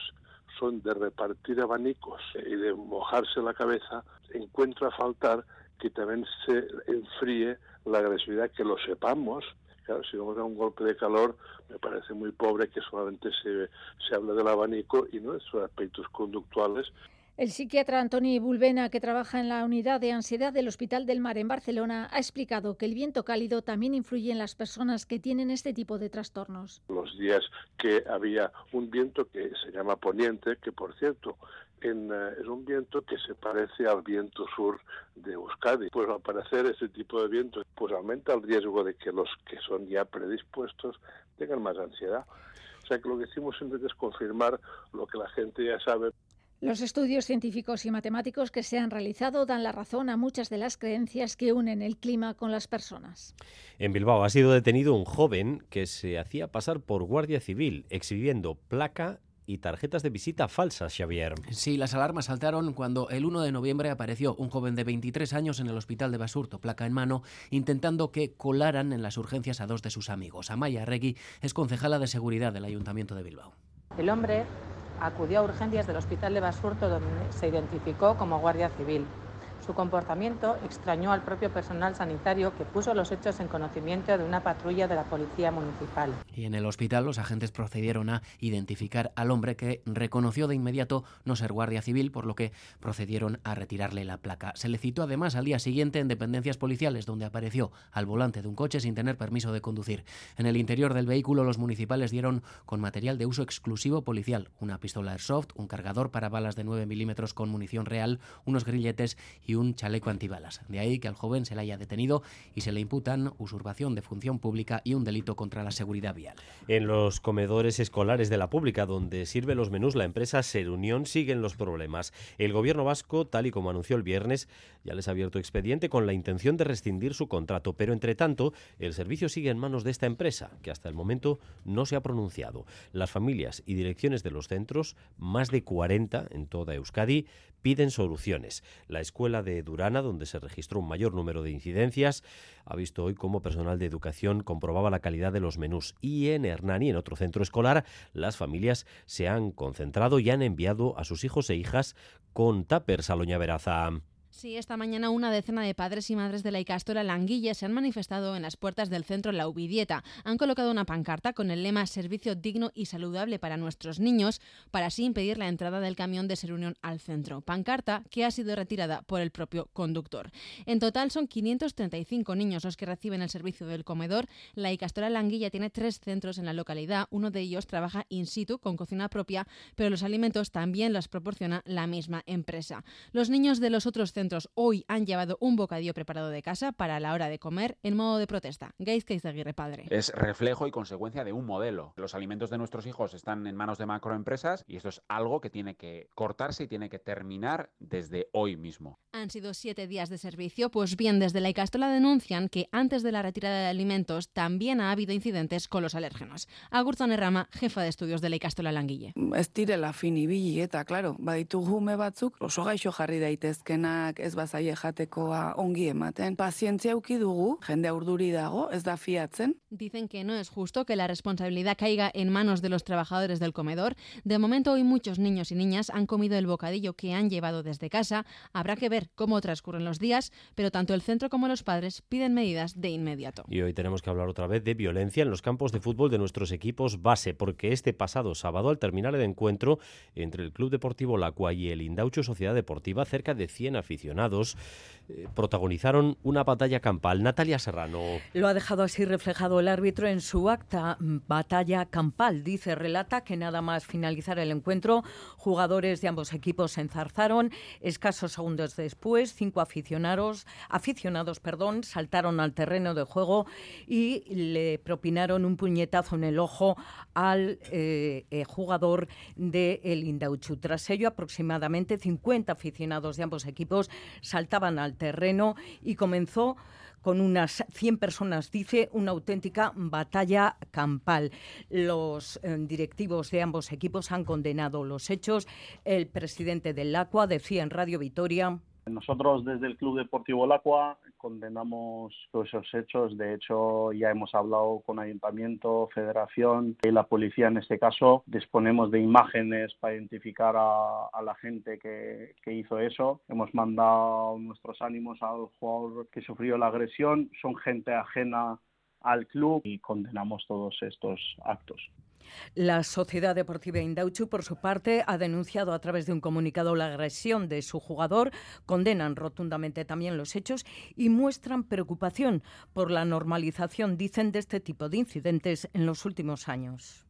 son de repartir abanicos y de mojarse la cabeza, encuentro a faltar que también se enfríe la agresividad, que lo sepamos. Claro, si vamos a un golpe de calor, me parece muy pobre que solamente se, se hable del abanico y no de sus aspectos conductuales el psiquiatra Antoni Bulbena, que trabaja en la unidad de ansiedad del Hospital del Mar en Barcelona, ha explicado que el viento cálido también influye en las personas que tienen este tipo de trastornos. Los días que había un viento que se llama poniente, que por cierto en, eh, es un viento que se parece al viento sur de Euskadi. Pues al parecer ese tipo de viento pues aumenta el riesgo de que los que son ya predispuestos tengan más ansiedad. O sea que lo que hicimos es confirmar lo que la gente ya sabe. Los estudios científicos y matemáticos que se han realizado dan la razón a muchas de las creencias que unen el clima con las personas. En Bilbao ha sido detenido un joven que se hacía pasar por guardia civil, exhibiendo placa y tarjetas de visita falsas, Xavier. Sí, las alarmas saltaron cuando el 1 de noviembre apareció un joven de 23 años en el hospital de Basurto, placa en mano, intentando que colaran en las urgencias a dos de sus amigos. Amaya Regui es concejala de seguridad del Ayuntamiento de Bilbao. El hombre acudió a urgencias del Hospital de Basurto donde se identificó como guardia civil. Su comportamiento extrañó al propio personal sanitario que puso los hechos en conocimiento de una patrulla de la Policía Municipal. Y en el hospital los agentes procedieron a identificar al hombre que reconoció de inmediato no ser guardia civil, por lo que procedieron a retirarle la placa. Se le citó además al día siguiente en dependencias policiales, donde apareció al volante de un coche sin tener permiso de conducir. En el interior del vehículo los municipales dieron con material de uso exclusivo policial, una pistola Airsoft, un cargador para balas de 9 milímetros con munición real, unos grilletes y un chaleco antibalas. De ahí que al joven se le haya detenido y se le imputan usurpación de función pública y un delito contra la seguridad vial. En los comedores escolares de la pública, donde sirve los menús la empresa Serunión, siguen los problemas. El gobierno vasco, tal y como anunció el viernes, ya les ha abierto expediente con la intención de rescindir su contrato, pero entre tanto, el servicio sigue en manos de esta empresa, que hasta el momento no se ha pronunciado. Las familias y direcciones de los centros, más de 40 en toda Euskadi, piden soluciones. La escuela de Durana, donde se registró un mayor número de incidencias, ha visto hoy cómo personal de educación comprobaba la calidad de los menús. Y en Hernani, en otro centro escolar, las familias se han concentrado y han enviado a sus hijos e hijas con tuppers a Loña Veraza. Sí, esta mañana una decena de padres y madres de la Icastora Languille se han manifestado en las puertas del centro La Ubidieta. Han colocado una pancarta con el lema Servicio digno y saludable para nuestros niños, para así impedir la entrada del camión de Serunión al centro. Pancarta que ha sido retirada por el propio conductor. En total son 535 niños los que reciben el servicio del comedor. La Icastora Languilla tiene tres centros en la localidad. Uno de ellos trabaja in situ con cocina propia, pero los alimentos también los proporciona la misma empresa. Los niños de los otros centros hoy han llevado un bocadillo preparado de casa para la hora de comer en modo de protesta. Gaiz Aguirre Padre. Es reflejo y consecuencia de un modelo. Los alimentos de nuestros hijos están en manos de macroempresas y esto es algo que tiene que cortarse y tiene que terminar desde hoy mismo. Han sido siete días de servicio, pues bien, desde la Icastola denuncian que antes de la retirada de alimentos también ha habido incidentes con los alérgenos. Agurtzan Errama, jefa de estudios de la Icastola Languille. Ez direla fin ibili eta, claro, baditu gume batzuk oso gaixo jarri daitezkenak jendeak ez bazaie jatekoa ongi ematen. Pazientzia euki dugu, jende urduri dago, ez da fiatzen. Dicen que no es justo que la responsabilidad caiga en manos de los trabajadores del comedor. De momento hoy muchos niños y niñas han comido el bocadillo que han llevado desde casa. Habrá que ver cómo transcurren los días, pero tanto el centro como los padres piden medidas de inmediato. Y hoy tenemos que hablar otra vez de violencia en los campos de fútbol de nuestros equipos base, porque este pasado sábado, al terminar el encuentro entre el Club Deportivo Lacua y el Indaucho Sociedad Deportiva, cerca de 100 aficionados eh, protagonizaron una batalla campal. Natalia Serrano. Lo ha dejado así reflejado el árbitro en su acta. Batalla campal, dice, relata que nada más finalizar el encuentro, jugadores de ambos equipos se enzarzaron. Escasos segundos después, cinco aficionados, aficionados perdón, saltaron al terreno de juego y le propinaron un puñetazo en el ojo al eh, eh, jugador del el Indauchu. Tras ello, aproximadamente 50 aficionados de ambos equipos saltaban al terreno y comenzó con unas 100 personas, dice, una auténtica batalla campal. Los eh, directivos de ambos equipos han condenado los hechos. El presidente del ACUA decía en Radio Vitoria. Nosotros desde el Club Deportivo Lacua condenamos todos esos hechos. De hecho, ya hemos hablado con Ayuntamiento, Federación y la policía en este caso. Disponemos de imágenes para identificar a, la gente que, que, hizo eso. Hemos mandado nuestros ánimos al jugador que sufrió la agresión. Son gente ajena al club y condenamos todos estos actos. La Sociedad Deportiva Indauchu, por su parte, ha denunciado a través de un comunicado la agresión de su jugador, condenan rotundamente también los hechos y muestran preocupación por la normalización, dicen, de este tipo de incidentes en los últimos años.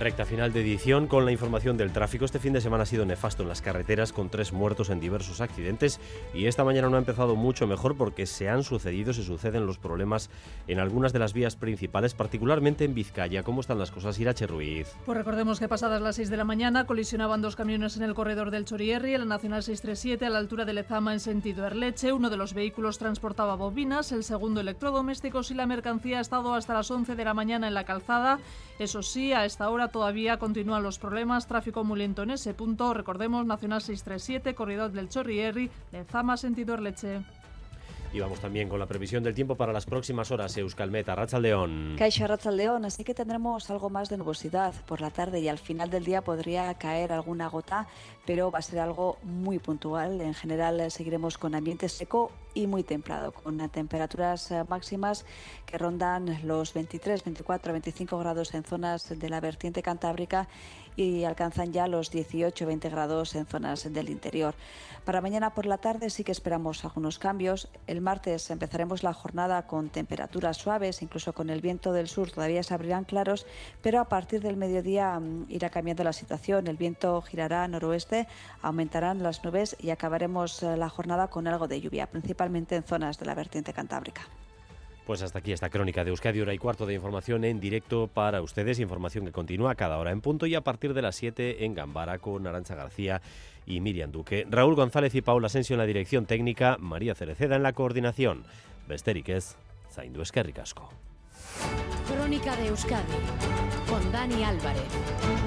Recta final de edición con la información del tráfico. Este fin de semana ha sido nefasto en las carreteras con tres muertos en diversos accidentes y esta mañana no ha empezado mucho mejor porque se han sucedido, se suceden los problemas en algunas de las vías principales, particularmente en Vizcaya. ¿Cómo están las cosas, Irache Ruiz? Pues recordemos que pasadas las 6 de la mañana colisionaban dos camiones en el corredor del Chorierri, en la Nacional 637 a la altura de Lezama en sentido Erleche. Uno de los vehículos transportaba bobinas, el segundo electrodomésticos y la mercancía ha estado hasta las 11 de la mañana en la calzada. Eso sí, a esta hora todavía continúan los problemas, tráfico muy lento en ese punto. Recordemos, Nacional 637, corredor del Chorrierri, Zama, sentido Erleche. Y vamos también con la previsión del tiempo para las próximas horas. Euskalmeta, Rachaldeón. Caixa Rachaldeón, así que tendremos algo más de nubosidad por la tarde y al final del día podría caer alguna gota, pero va a ser algo muy puntual. En general eh, seguiremos con ambiente seco y muy templado, con temperaturas eh, máximas que rondan los 23, 24, 25 grados en zonas de la vertiente cantábrica y alcanzan ya los 18-20 grados en zonas del interior. Para mañana por la tarde sí que esperamos algunos cambios. El martes empezaremos la jornada con temperaturas suaves, incluso con el viento del sur todavía se abrirán claros, pero a partir del mediodía mm, irá cambiando la situación. El viento girará noroeste, aumentarán las nubes y acabaremos eh, la jornada con algo de lluvia, principalmente en zonas de la vertiente cantábrica. Pues hasta aquí esta crónica de Euskadi, hora y cuarto de información en directo para ustedes, información que continúa cada hora en punto y a partir de las 7 en Gambara con Arancha García y Miriam Duque. Raúl González y Paula Asensio en la dirección técnica, María Cereceda en la coordinación. Besterik ez, zaindu Crónica de Euskadi con Dani Álvarez.